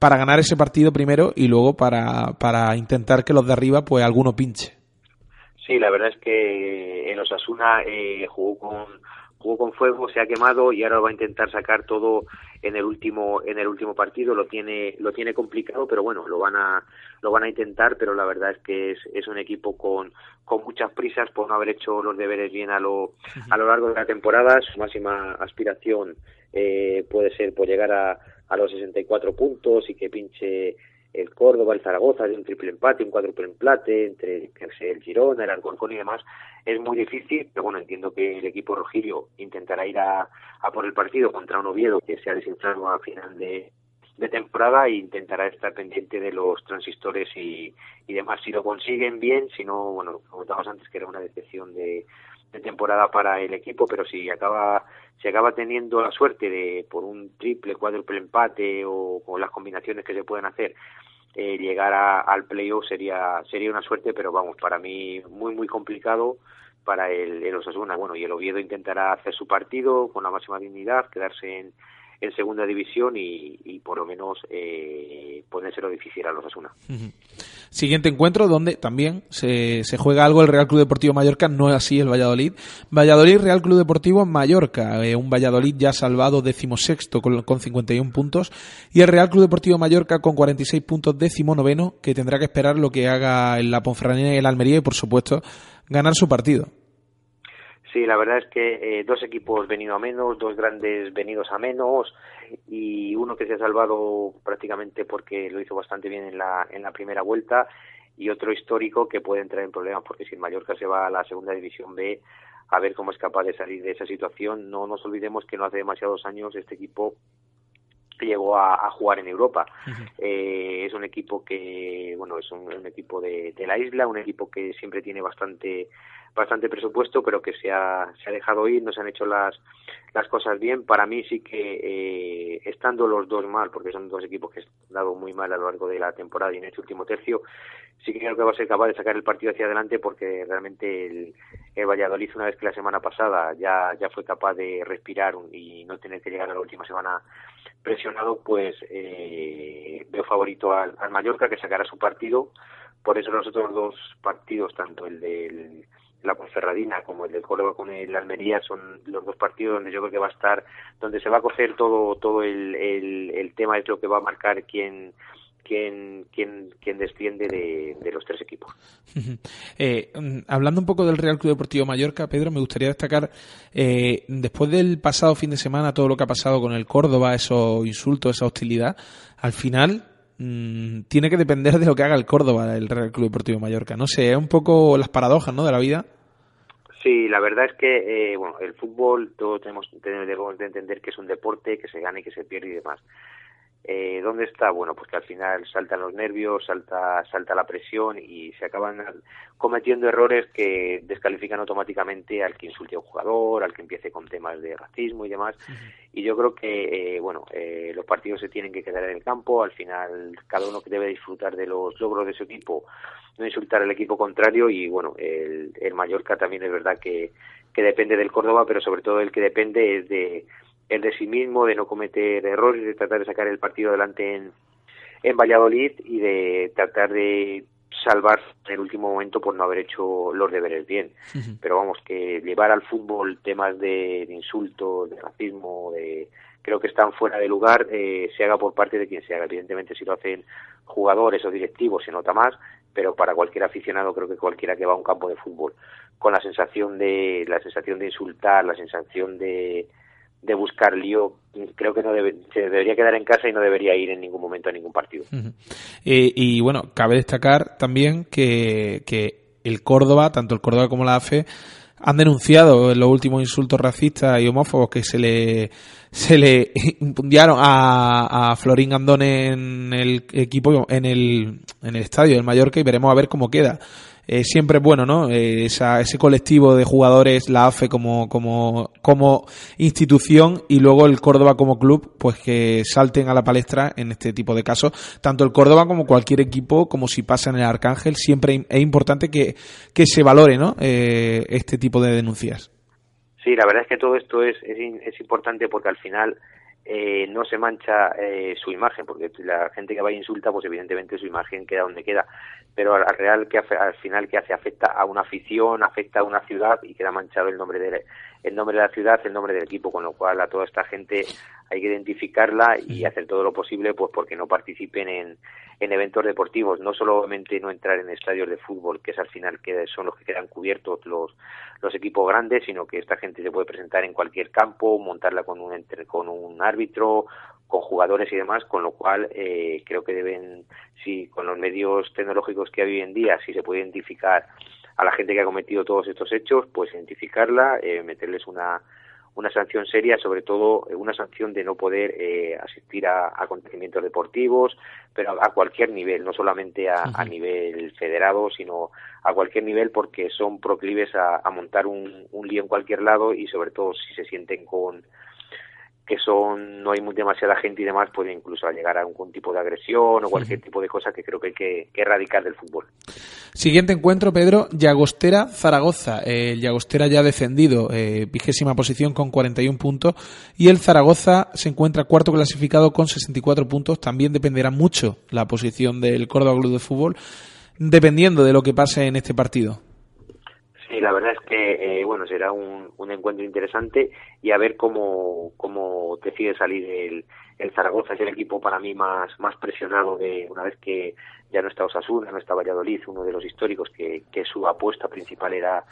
para ganar ese partido primero y luego para, para intentar que los de arriba pues alguno pinche. Sí, la verdad es que el Osasuna eh, jugó con jugó con fuego, se ha quemado y ahora va a intentar sacar todo en el último en el último partido. Lo tiene lo tiene complicado, pero bueno, lo van a lo van a intentar, pero la verdad es que es, es un equipo con con muchas prisas por no haber hecho los deberes bien a lo a lo largo de la temporada. Su máxima aspiración eh, puede ser por llegar a a los 64 puntos y que pinche el Córdoba, el Zaragoza, de un triple empate, un cuádruple empate entre el Girona, el Alcorcón y demás, es muy difícil, pero bueno, entiendo que el equipo rojillo intentará ir a, a por el partido contra un Oviedo que se ha desinflado a final de, de temporada e intentará estar pendiente de los transistores y, y demás. Si lo consiguen bien, si no, bueno, comentábamos antes que era una decepción de, de temporada para el equipo, pero si acaba si acaba teniendo la suerte de por un triple, cuádruple empate o con las combinaciones que se pueden hacer eh, llegar a- al playoff sería sería una suerte, pero vamos, para mí muy muy complicado para el, el Osasuna. Bueno, y el Oviedo intentará hacer su partido con la máxima dignidad, quedarse en, en segunda división y, y por lo menos eh, ponérselo difícil a los Osasuna. Ujú. Siguiente encuentro donde también se, se juega algo el Real Club Deportivo Mallorca, no es así el Valladolid. Valladolid Real Club Deportivo Mallorca, eh, un Valladolid ya salvado decimosexto con, con 51 puntos y el Real Club Deportivo Mallorca con 46 puntos décimo noveno que tendrá que esperar lo que haga en la Ponferradina y el Almería y por supuesto ganar su partido. Sí, la verdad es que eh, dos equipos venido a menos, dos grandes venidos a menos y uno que se ha salvado prácticamente porque lo hizo bastante bien en la, en la primera vuelta y otro histórico que puede entrar en problemas porque si el Mallorca se va a la segunda división B a ver cómo es capaz de salir de esa situación. No nos olvidemos que no hace demasiados años este equipo llegó a, a jugar en Europa. Eh, es un equipo que, bueno, es un, un equipo de, de la isla, un equipo que siempre tiene bastante bastante presupuesto, pero que se ha, se ha dejado ir, no se han hecho las, las cosas bien. Para mí sí que, eh, estando los dos mal, porque son dos equipos que han dado muy mal a lo largo de la temporada y en este último tercio, sí que creo que va a ser capaz de sacar el partido hacia adelante porque realmente el, el Valladolid, una vez que la semana pasada ya, ya fue capaz de respirar y no tener que llegar a la última semana presionado, pues eh, veo favorito al, al Mallorca que sacará su partido. Por eso los otros dos partidos, tanto el del la Ponferradina como el del Córdoba con el Almería son los dos partidos donde yo creo que va a estar donde se va a coger todo todo el, el, el tema es lo que va a marcar quién quién quién quién desciende de, de los tres equipos. Eh, mm, hablando un poco del Real Club Deportivo Mallorca, Pedro, me gustaría destacar, eh, después del pasado fin de semana, todo lo que ha pasado con el Córdoba, esos insultos, esa hostilidad, al final mm, tiene que depender de lo que haga el Córdoba, el Real Club Deportivo Mallorca. No sé, es un poco las paradojas ¿no? de la vida. Sí, la verdad es que eh, bueno, el fútbol todos tenemos, tenemos de entender que es un deporte, que se gana y que se pierde y demás. Eh, ¿Dónde está? Bueno, pues que al final saltan los nervios, salta, salta la presión y se acaban cometiendo errores que descalifican automáticamente al que insulte a un jugador, al que empiece con temas de racismo y demás. Y yo creo que, eh, bueno, eh, los partidos se tienen que quedar en el campo, al final cada uno debe disfrutar de los logros de su equipo, no insultar al equipo contrario y, bueno, el, el Mallorca también es verdad que, que depende del Córdoba, pero sobre todo el que depende es de el de sí mismo, de no cometer errores, de tratar de sacar el partido adelante en, en Valladolid y de tratar de salvar en el último momento por no haber hecho los deberes bien. Pero vamos, que llevar al fútbol temas de, de insultos, de racismo, de creo que están fuera de lugar, eh, se haga por parte de quien se haga. Evidentemente, si lo hacen jugadores o directivos, se nota más, pero para cualquier aficionado, creo que cualquiera que va a un campo de fútbol con la sensación de la sensación de insultar, la sensación de de buscar lío, creo que no debe, se debería quedar en casa y no debería ir en ningún momento a ningún partido. Eh, y bueno, cabe destacar también que, que el Córdoba, tanto el Córdoba como la AFE, han denunciado los últimos insultos racistas y homófobos que se le se le impundieron a, a Florín Andón en el equipo en el en el estadio del Mallorca y veremos a ver cómo queda eh, siempre es bueno, ¿no? Eh, esa, ese colectivo de jugadores, la AFE como, como, como institución y luego el Córdoba como club, pues que salten a la palestra en este tipo de casos. Tanto el Córdoba como cualquier equipo, como si pasa en el Arcángel, siempre es importante que, que se valore, ¿no? Eh, este tipo de denuncias. Sí, la verdad es que todo esto es, es, es importante porque al final eh, no se mancha eh, su imagen, porque la gente que va y insulta, pues evidentemente su imagen queda donde queda, pero al, al real que al final que hace afecta a una afición, afecta a una ciudad y queda manchado el nombre de el nombre de la ciudad, el nombre del equipo, con lo cual a toda esta gente hay que identificarla y hacer todo lo posible, pues porque no participen en, en eventos deportivos, no solamente no entrar en estadios de fútbol, que es al final que son los que quedan cubiertos los los equipos grandes, sino que esta gente se puede presentar en cualquier campo, montarla con un entre, con un árbitro, con jugadores y demás, con lo cual eh, creo que deben, si con los medios tecnológicos que hay hoy en día, si se puede identificar a la gente que ha cometido todos estos hechos, pues identificarla, eh, meterles una, una sanción seria, sobre todo eh, una sanción de no poder eh, asistir a, a acontecimientos deportivos, pero a, a cualquier nivel, no solamente a, a nivel federado, sino a cualquier nivel porque son proclives a, a montar un, un lío en cualquier lado y sobre todo si se sienten con que son no hay muy demasiada gente y demás puede incluso llegar a algún tipo de agresión o cualquier tipo de cosa que creo que hay que, que erradicar del fútbol. Siguiente encuentro, Pedro, Llagostera Zaragoza. Eh, el Llagostera ya ha descendido, eh, vigésima posición con 41 puntos y el Zaragoza se encuentra cuarto clasificado con 64 puntos. También dependerá mucho la posición del Córdoba Club de Fútbol dependiendo de lo que pase en este partido. La verdad es que, eh, bueno, será un, un encuentro interesante y a ver cómo, cómo decide salir el, el Zaragoza. Es el equipo para mí más, más presionado de una vez que ya no está Osasuna, no está Valladolid, uno de los históricos que, que su apuesta principal era,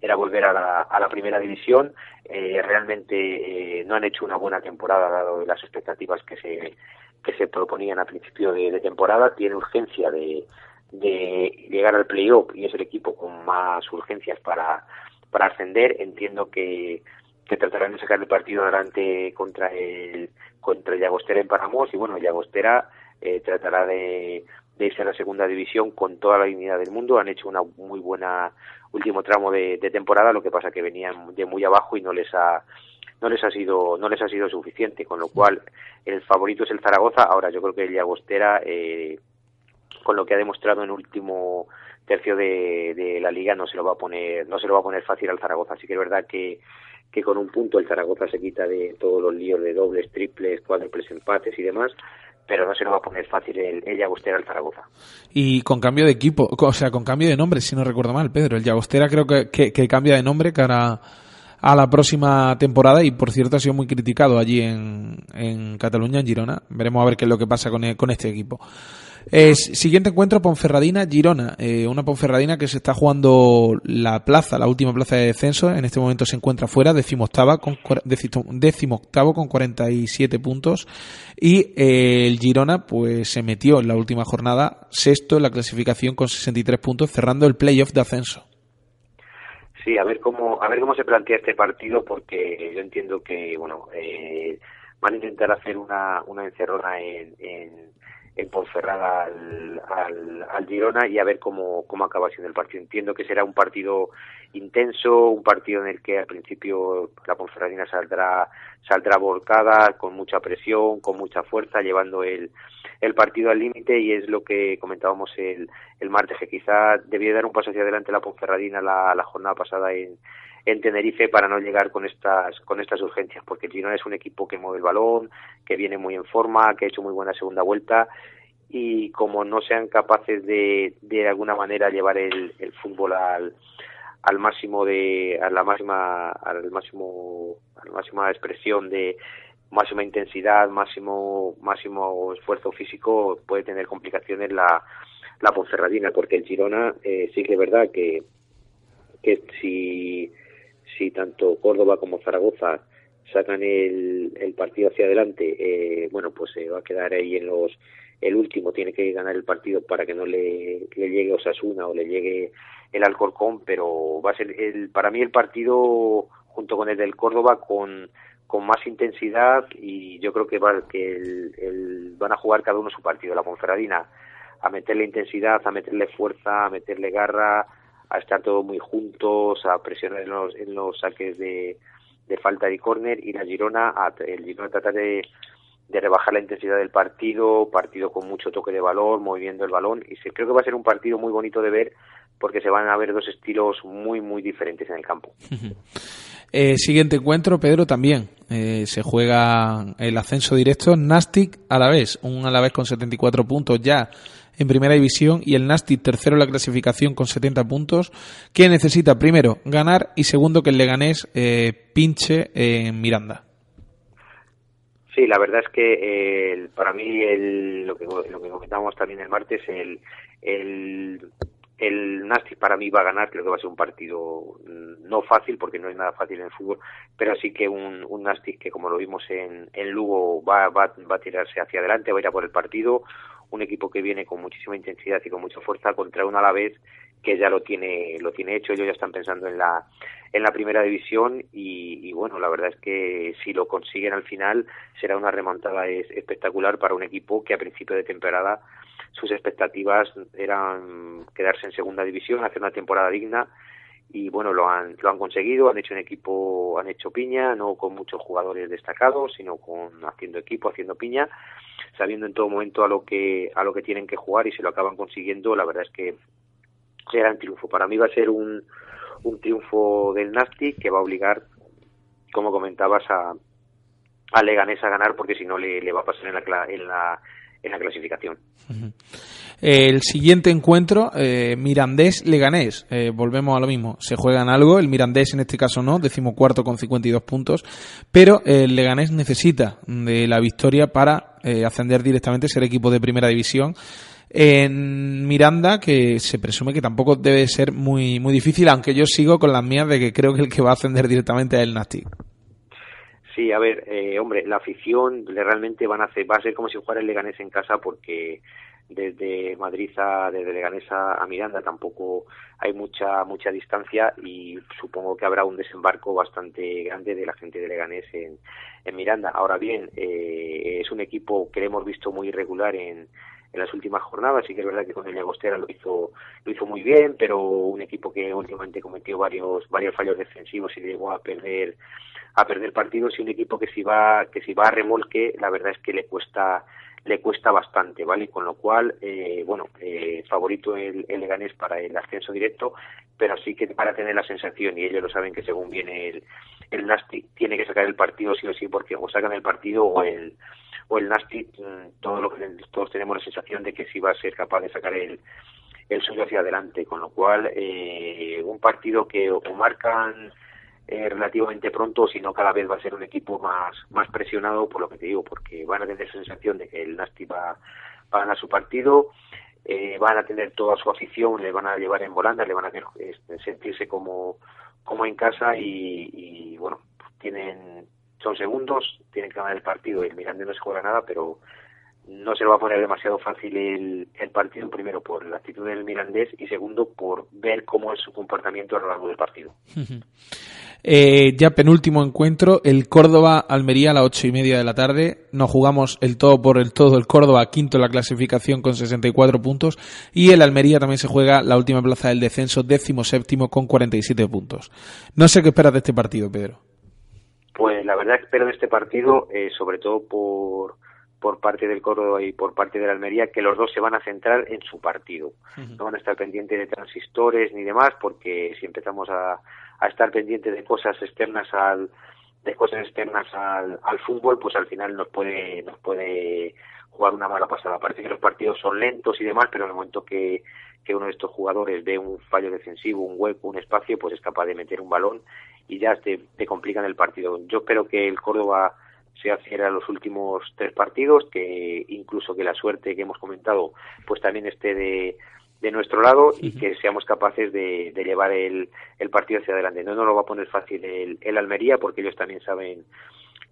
era volver a la, a la primera división. Eh, realmente eh, no han hecho una buena temporada dado las expectativas que se, que se proponían a principio de, de temporada. Tiene urgencia de, de llegar al playoff y es el equipo con más urgencias para, para ascender. Entiendo que, que tratarán de sacar el partido adelante contra el contra Llagostera en Paramos y bueno, Llagostera eh, tratará de, de irse a la segunda división con toda la dignidad del mundo. Han hecho una muy buena último tramo de, de temporada, lo que pasa que venían de muy abajo y no les ha no les ha sido no les ha sido suficiente, con lo cual el favorito es el Zaragoza. Ahora yo creo que el Llagostera eh, con lo que ha demostrado en último tercio de, de, la liga no se lo va a poner no se lo va a poner fácil al Zaragoza así que es verdad que que con un punto el Zaragoza se quita de todos los líos de dobles triples cuádruples empates y demás pero no se lo va a poner fácil el, el Llagostera al Zaragoza Y con cambio de equipo, o sea, con cambio de nombre, si no recuerdo mal, Pedro. El Llagostera creo que, que, cambia de nombre cara a la próxima temporada y por cierto ha sido muy criticado allí en, en Cataluña, en Girona. Veremos a ver qué es lo que pasa con, el- con este equipo. Eh, siguiente encuentro, Ponferradina-Girona. Eh, una Ponferradina que se está jugando la plaza, la última plaza de descenso. En este momento se encuentra fuera, decimoctava con, decimoctavo con 47 puntos. Y eh, el Girona pues se metió en la última jornada sexto en la clasificación con 63 puntos, cerrando el playoff de ascenso. Sí, a ver cómo a ver cómo se plantea este partido porque yo entiendo que bueno eh, van a intentar hacer una una encerrona en, en, en Ponferrada al, al, al Girona y a ver cómo cómo acaba siendo el partido. Entiendo que será un partido intenso, un partido en el que al principio la Ponferradina saldrá saldrá volcada con mucha presión, con mucha fuerza, llevando el el partido al límite y es lo que comentábamos el, el martes, que quizá debía dar un paso hacia adelante la Ponferradina la, la jornada pasada en, en Tenerife para no llegar con estas con estas urgencias, porque el Girona es un equipo que mueve el balón, que viene muy en forma, que ha hecho muy buena segunda vuelta y como no sean capaces de de alguna manera llevar el, el fútbol al al máximo de a la máxima al máximo a la máxima expresión de máxima intensidad, máximo máximo esfuerzo físico puede tener complicaciones la la Ponferradina porque el Girona eh, sí que es verdad que que si si tanto Córdoba como Zaragoza sacan el, el partido hacia adelante, eh, bueno, pues se va a quedar ahí en los el último. Tiene que ganar el partido para que no le, le llegue Osasuna o le llegue el Alcorcón, pero va a ser el para mí el partido junto con el del Córdoba con con más intensidad y yo creo que va que el, el- van a jugar cada uno su partido la Ponferradina a meterle intensidad a meterle fuerza a meterle garra a estar todos muy juntos a presionar en los en los saques de, de falta y córner y la Girona a, el Girona trata de de rebajar la intensidad del partido, partido con mucho toque de balón, moviendo el balón, y se, creo que va a ser un partido muy bonito de ver porque se van a ver dos estilos muy, muy diferentes en el campo. Eh, siguiente encuentro, Pedro, también. Eh, se juega el ascenso directo. Nastic a la vez, un a la vez con 74 puntos ya en primera división y el Nastic tercero en la clasificación con 70 puntos, que necesita primero ganar y segundo que el Leganés eh, pinche en Miranda. Sí, la verdad es que eh, para mí el, lo, que, lo que comentábamos también el martes, el, el, el Nastic para mí va a ganar, creo que va a ser un partido mm, no fácil porque no es nada fácil en el fútbol, pero sí que un, un Nastic que como lo vimos en, en Lugo va, va, va a tirarse hacia adelante, va a ir a por el partido, un equipo que viene con muchísima intensidad y con mucha fuerza contra un Alavés que ya lo tiene lo tiene hecho. Ellos ya están pensando en la en la primera división y, y bueno la verdad es que si lo consiguen al final será una remontada es- espectacular para un equipo que a principio de temporada sus expectativas eran quedarse en segunda división hacer una temporada digna y bueno lo han lo han conseguido han hecho un equipo han hecho piña no con muchos jugadores destacados sino con haciendo equipo haciendo piña sabiendo en todo momento a lo que a lo que tienen que jugar y se lo acaban consiguiendo la verdad es que será un triunfo. Para mí va a ser un un triunfo del Nastic que va a obligar como comentabas a a Leganés a ganar porque si no le, le va a pasar en la en la en la clasificación El siguiente encuentro, eh, Mirandés-Leganés. Eh, volvemos a lo mismo. Se juegan algo, el Mirandés en este caso no, decimocuarto con 52 puntos, pero el Leganés necesita de la victoria para eh, ascender directamente, ser equipo de primera división. En Miranda, que se presume que tampoco debe ser muy, muy difícil, aunque yo sigo con las mías de que creo que el que va a ascender directamente es el Nastic. Sí, a ver, eh, hombre, la afición le realmente van a hacer, va a ser como si jugara el Leganés en casa porque desde Madrid a desde Leganés a, Miranda tampoco hay mucha mucha distancia y supongo que habrá un desembarco bastante grande de la gente de Leganés en, en Miranda. Ahora bien, eh, es un equipo que le hemos visto muy irregular en, en las últimas jornadas. Sí que es verdad que con el Llagostera lo hizo lo hizo muy bien, pero un equipo que últimamente cometió varios varios fallos defensivos y llegó a perder a perder partidos y un equipo que si va que si va a remolque la verdad es que le cuesta le cuesta bastante vale con lo cual eh, bueno eh, favorito el, el Leganés para el ascenso directo pero sí que para tener la sensación y ellos lo saben que según viene el el Nastic tiene que sacar el partido sí o sí porque o sacan el partido o el o el Nastic mm, todo lo todos tenemos la sensación de que sí va a ser capaz de sacar el el suyo hacia adelante. Con lo cual eh, un partido que o marcan eh, relativamente pronto, sino cada vez va a ser un equipo más, más presionado, por lo que te digo, porque van a tener sensación de que el Nasti va, va a ganar su partido, eh, van a tener toda su afición, le van a llevar en volanda, le van a sentirse como, como en casa y, y, bueno, tienen son segundos, tienen que ganar el partido y el Mirandés no se juega nada, pero no se le va a poner demasiado fácil el, el partido, primero por la actitud del Mirandés y segundo por ver cómo es su comportamiento a lo largo del partido. Eh, ya penúltimo encuentro, el Córdoba-Almería a las ocho y media de la tarde. Nos jugamos el todo por el todo. El Córdoba quinto en la clasificación con 64 puntos. Y el Almería también se juega la última plaza del descenso, décimo séptimo con 47 puntos. No sé qué esperas de este partido, Pedro. Pues la verdad espero de este partido, eh, sobre todo por, por parte del Córdoba y por parte de la Almería, que los dos se van a centrar en su partido. No van a estar pendientes de transistores ni demás, porque si empezamos a, a estar pendientes de cosas externas al de cosas externas al, al fútbol, pues al final nos puede nos puede jugar una mala pasada. Parece que los partidos son lentos y demás, pero en el momento que, que uno de estos jugadores ve un fallo defensivo, un hueco, un espacio, pues es capaz de meter un balón y ya te, te complican el partido. Yo espero que el Córdoba sea fiel a los últimos tres partidos, que incluso que la suerte que hemos comentado, pues también esté de, de nuestro lado y que seamos capaces de, de llevar el, el partido hacia adelante. No nos lo va a poner fácil el, el Almería porque ellos también saben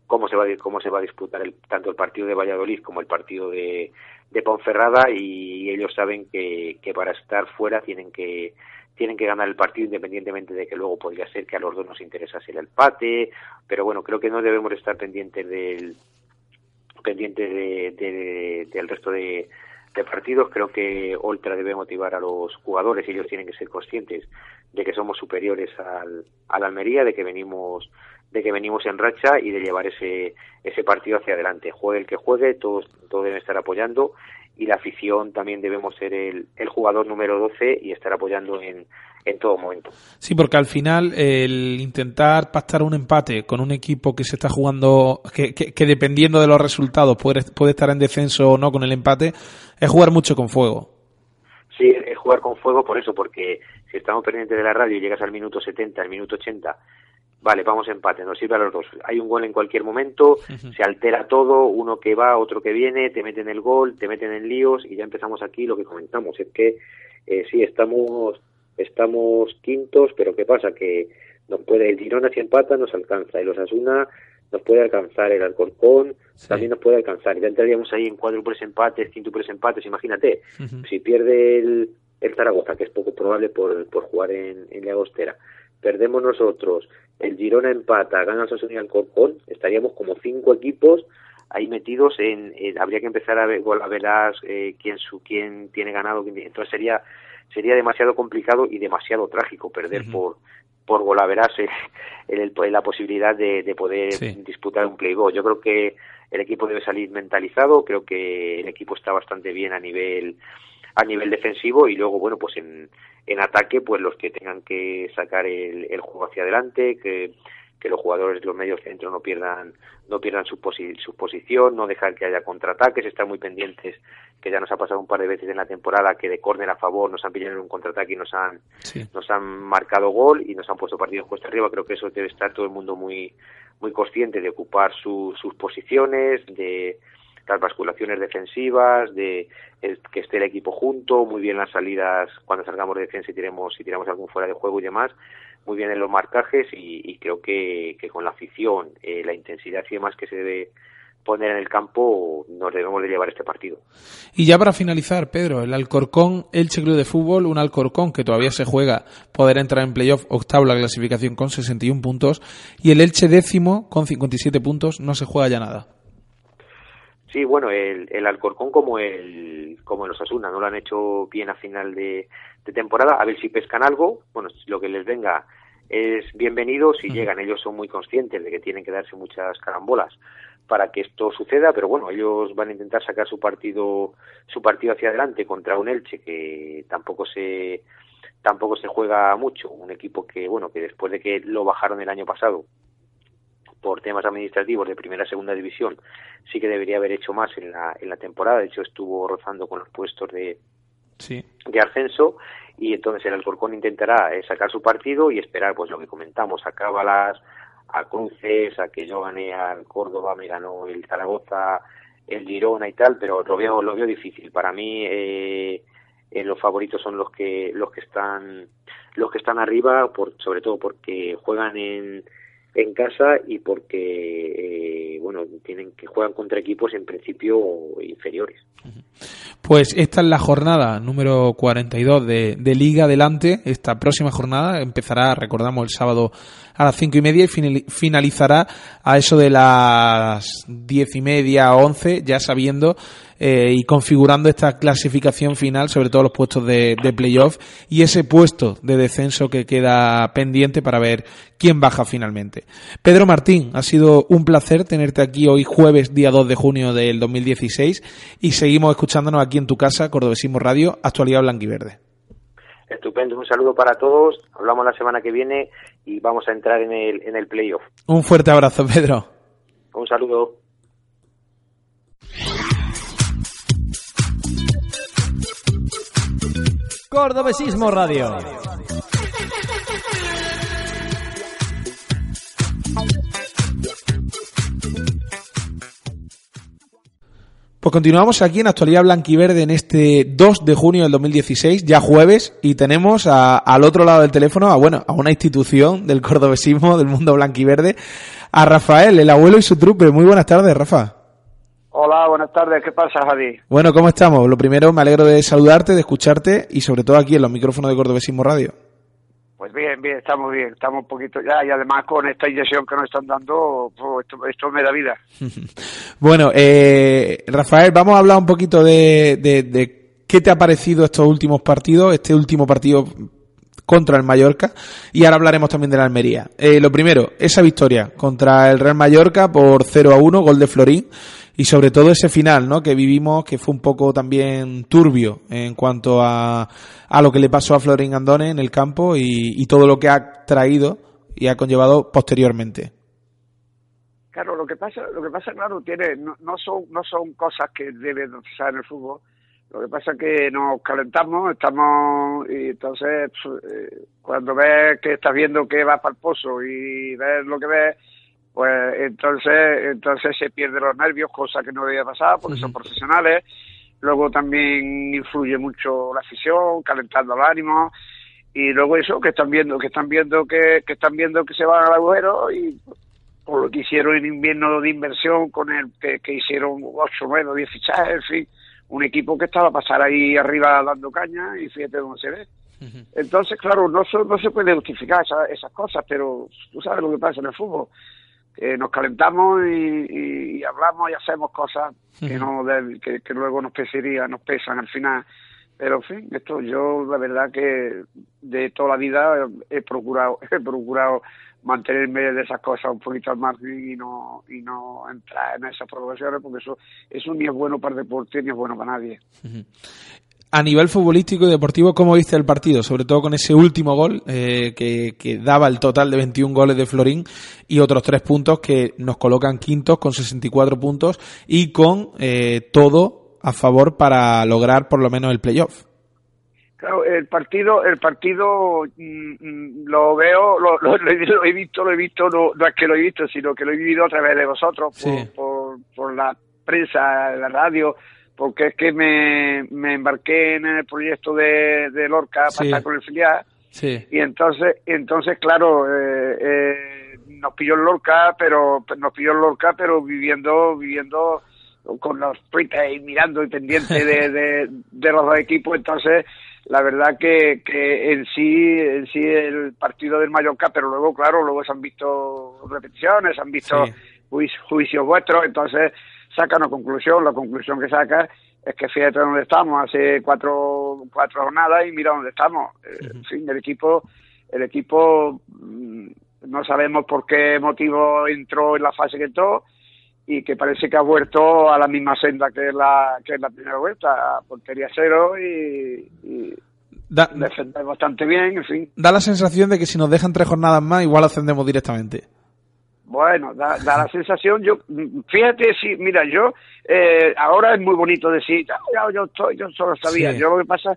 cómo se va a, cómo se va a disputar el, tanto el partido de Valladolid como el partido de, de Ponferrada y ellos saben que, que para estar fuera tienen que tienen que ganar el partido independientemente de que luego podría ser que a los dos nos interesase el empate, pero bueno, creo que no debemos estar pendientes del pendientes de, de- del resto de, partidos. Creo que Oltra debe motivar a los jugadores ellos tienen que ser conscientes de que somos superiores al, al Almería, de que venimos de que venimos en racha y de llevar ese ese partido hacia adelante. Juegue el que juegue, todos, todos deben estar apoyando y la afición también debemos ser el, el jugador número 12 y estar apoyando en, en todo momento. Sí, porque al final el intentar pactar un empate con un equipo que se está jugando, que, que- que dependiendo de los resultados puede, puede estar en descenso o no con el empate, es jugar mucho con fuego. Sí, es jugar con fuego por eso, porque si estamos pendientes de la radio y llegas al minuto 70, al minuto 80, vale, vamos a empate, nos sirve a los dos. Hay un gol en cualquier momento, se altera todo, uno que va, otro que viene, te meten el gol, te meten en líos y ya empezamos aquí lo que comentamos, es que eh, sí, estamos estamos quintos, pero ¿qué pasa? Que nos puede el Girona si empata nos alcanza, el Osasuna nos puede alcanzar, el Alcorcón también nos puede alcanzar, ya entraríamos ahí en cuádruples empates, quíntuples empates, imagínate, si pierde el el Zaragoza, que es poco probable por, por jugar en, en Llagostera. Perdemos nosotros, el Girona empata, gana el Sassuolo y el Corcón, estaríamos como cinco equipos ahí metidos en, en- habría que empezar a ver, a eh, quién su quién tiene ganado quién entonces sería sería demasiado complicado y demasiado trágico perder por por golaveras eh, en, el- en la posibilidad de, de poder Sí. disputar un play-off. Yo creo que el equipo debe salir mentalizado, creo que el equipo está bastante bien a nivel a nivel defensivo y luego bueno pues en, en ataque pues los que tengan que sacar el, el juego hacia adelante que, que los jugadores de los medios centros no pierdan no pierdan su, posi- su posición no dejar que haya contraataques estar muy pendientes que ya nos ha pasado un par de veces en la temporada que de córner a favor nos han pillado en un contraataque y nos han nos han marcado gol y nos han puesto partidos cuesta arriba. Creo que eso debe estar todo el mundo muy muy consciente de ocupar su- sus posiciones, de las basculaciones defensivas, de el- que esté el equipo junto, muy bien las salidas cuando salgamos de defensa y tiremos, si tiramos algún fuera de juego y demás, muy bien en los marcajes y, y creo que, que con la afición, eh, la intensidad y demás que se debe poner en el campo, nos debemos de llevar este partido. Y ya para finalizar, Pedro, el Alcorcón Elche Club de Fútbol, un Alcorcón que todavía se juega poder entrar en playoff, octavo la clasificación con 61 puntos, y el Elche décimo con 57 puntos, no se juega ya nada. Sí, bueno, el, el Alcorcón como el como el Osasuna, no lo han hecho bien a final de, de temporada, a ver si pescan algo, bueno, lo que les venga es bienvenido, si llegan, ellos son muy conscientes de que tienen que darse muchas carambolas para que esto suceda, pero bueno, ellos van a intentar sacar su partido su partido hacia adelante contra un Elche que tampoco se tampoco se juega mucho, un equipo que bueno, que después de que lo bajaron el año pasado por temas administrativos de primera a segunda división sí que debería haber hecho más en la, en la temporada, de hecho estuvo rozando con los puestos de, Sí. de ascenso y entonces el Alcorcón intentará eh, sacar su partido y esperar pues lo que comentamos, a Cábalas, a Cruces, a que yo gané al Córdoba, me ganó el Zaragoza, el Girona y tal, pero lo veo lo veo difícil. Para mí eh, eh, los favoritos son los que los que están los que están arriba, por, sobre todo porque juegan en en casa y porque eh, bueno tienen que juegan contra equipos en principio inferiores. Pues esta es la jornada número 42 de, de Liga Adelante. Esta próxima jornada empezará, recordamos, el sábado a las cinco y media y finali- finalizará a eso de las diez y media once, ya sabiendo eh, y configurando esta clasificación final, sobre todo los puestos de, de playoff y ese puesto de descenso que queda pendiente para ver quién baja finalmente. Pedro Martín, ha sido un placer tenerte aquí hoy jueves, día 2 de junio del 2016 y seguimos escuchándonos aquí en tu casa, Cordobesismo Radio, Actualidad Blanquiverde. Estupendo, un saludo para todos. Hablamos la semana que viene y vamos a entrar en el en el playoff. Un fuerte abrazo, Pedro. Un saludo. Cordobesismo Radio. Pues continuamos aquí en Actualidad Blanquiverde en este 2 de junio del 2016, ya jueves, y tenemos al otro lado del teléfono a, bueno, a una institución del cordobesismo, del mundo blanquiverde, a Rafael, el abuelo y su trupe. Muy buenas tardes, Rafa. Hola, buenas tardes. ¿Qué pasa, Javi? Bueno, ¿cómo estamos? Lo primero, me alegro de saludarte, de escucharte y sobre todo aquí en los micrófonos de Cordobesismo Radio. Pues bien, bien, estamos bien. Estamos un poquito ya y además con esta inyección que nos están dando, pues, esto, esto me da vida. Bueno, eh, Rafael, vamos a hablar un poquito de, de, de qué te ha parecido estos últimos partidos, este último partido contra el Mallorca y ahora hablaremos también de la Almería. Eh, lo primero, esa victoria contra el Real Mallorca por 0 a 1, gol de Florín y sobre todo ese final, ¿no? Que vivimos que fue un poco también turbio en cuanto a, a lo que le pasó a Florín Andone en el campo y, todo lo que ha traído y ha conllevado posteriormente. Claro, lo que pasa, lo que pasa, claro, tiene, no, no son, no son cosas que deben pasar en el fútbol. Lo que pasa es que nos calentamos, estamos, y entonces, pues, eh, cuando ves que estás viendo que va para el pozo y ves lo que ves, pues entonces, entonces se pierden los nervios, cosa que no debía pasar porque son profesionales. Luego también influye mucho la afición, calentando el ánimo y luego eso que están viendo, que están viendo que, que están viendo que se van al agujero y por lo que hicieron en invierno de inversión con el que, que hicieron 8, 9, 10 fichajes, en fin, un equipo que estaba a pasar ahí arriba dando caña y fíjate dónde se ve. Entonces, claro, no, so- no se puede justificar esa- esas cosas, pero tú sabes lo que pasa en el fútbol. Que nos calentamos y, y- y hablamos y hacemos cosas que no que, que luego nos pesaría, nos pesan al final. Pero en fin, esto yo la verdad que de toda la vida he procurado, he procurado mantenerme de esas cosas un poquito al margen y no, y no entrar en esas provocaciones porque eso, eso ni es bueno para el deporte ni es bueno para nadie. A nivel futbolístico y deportivo, ¿cómo viste el partido? Sobre todo con ese último gol eh, que, que daba el total de 21 goles de Florín y otros tres puntos que nos colocan quintos con 64 puntos y con eh, todo a favor para lograr por lo menos el playoff. Claro, el partido, el partido mm, mm, lo veo, lo, lo- lo he- lo he visto, lo he visto, no, no es que lo he visto, sino que lo he vivido a través de vosotros, por, Sí. por, por la prensa, la radio, porque es que me, me embarqué en el proyecto de, de Lorca para estar con el filial Sí. y entonces, entonces claro, eh, eh, nos pilló el Lorca, pero nos pilló el Lorca, pero viviendo, viviendo con los tweets y mirando y pendiente de, de, de los dos equipos, entonces la verdad que, que en sí, en sí el partido del Mallorca, pero luego, claro, luego se han visto repeticiones, se han visto Sí. juicios vuestros, entonces saca una conclusión, la conclusión que saca es que fíjate dónde estamos, hace cuatro, cuatro jornadas y mira dónde estamos. Eh, En fin, el equipo, el equipo mm, no sabemos por qué motivo entró en la fase que entró y que parece que ha vuelto a la misma senda que la, que la primera vuelta, a portería cero y, y Da, defender bastante bien, en fin. da la sensación de que si nos dejan tres jornadas más, igual ascendemos directamente. Bueno, da, da la sensación, yo, fíjate, si, mira, yo, eh, ahora es muy bonito decir, "Ah, ya, yo, estoy, yo solo sabía, Sí. yo lo que pasa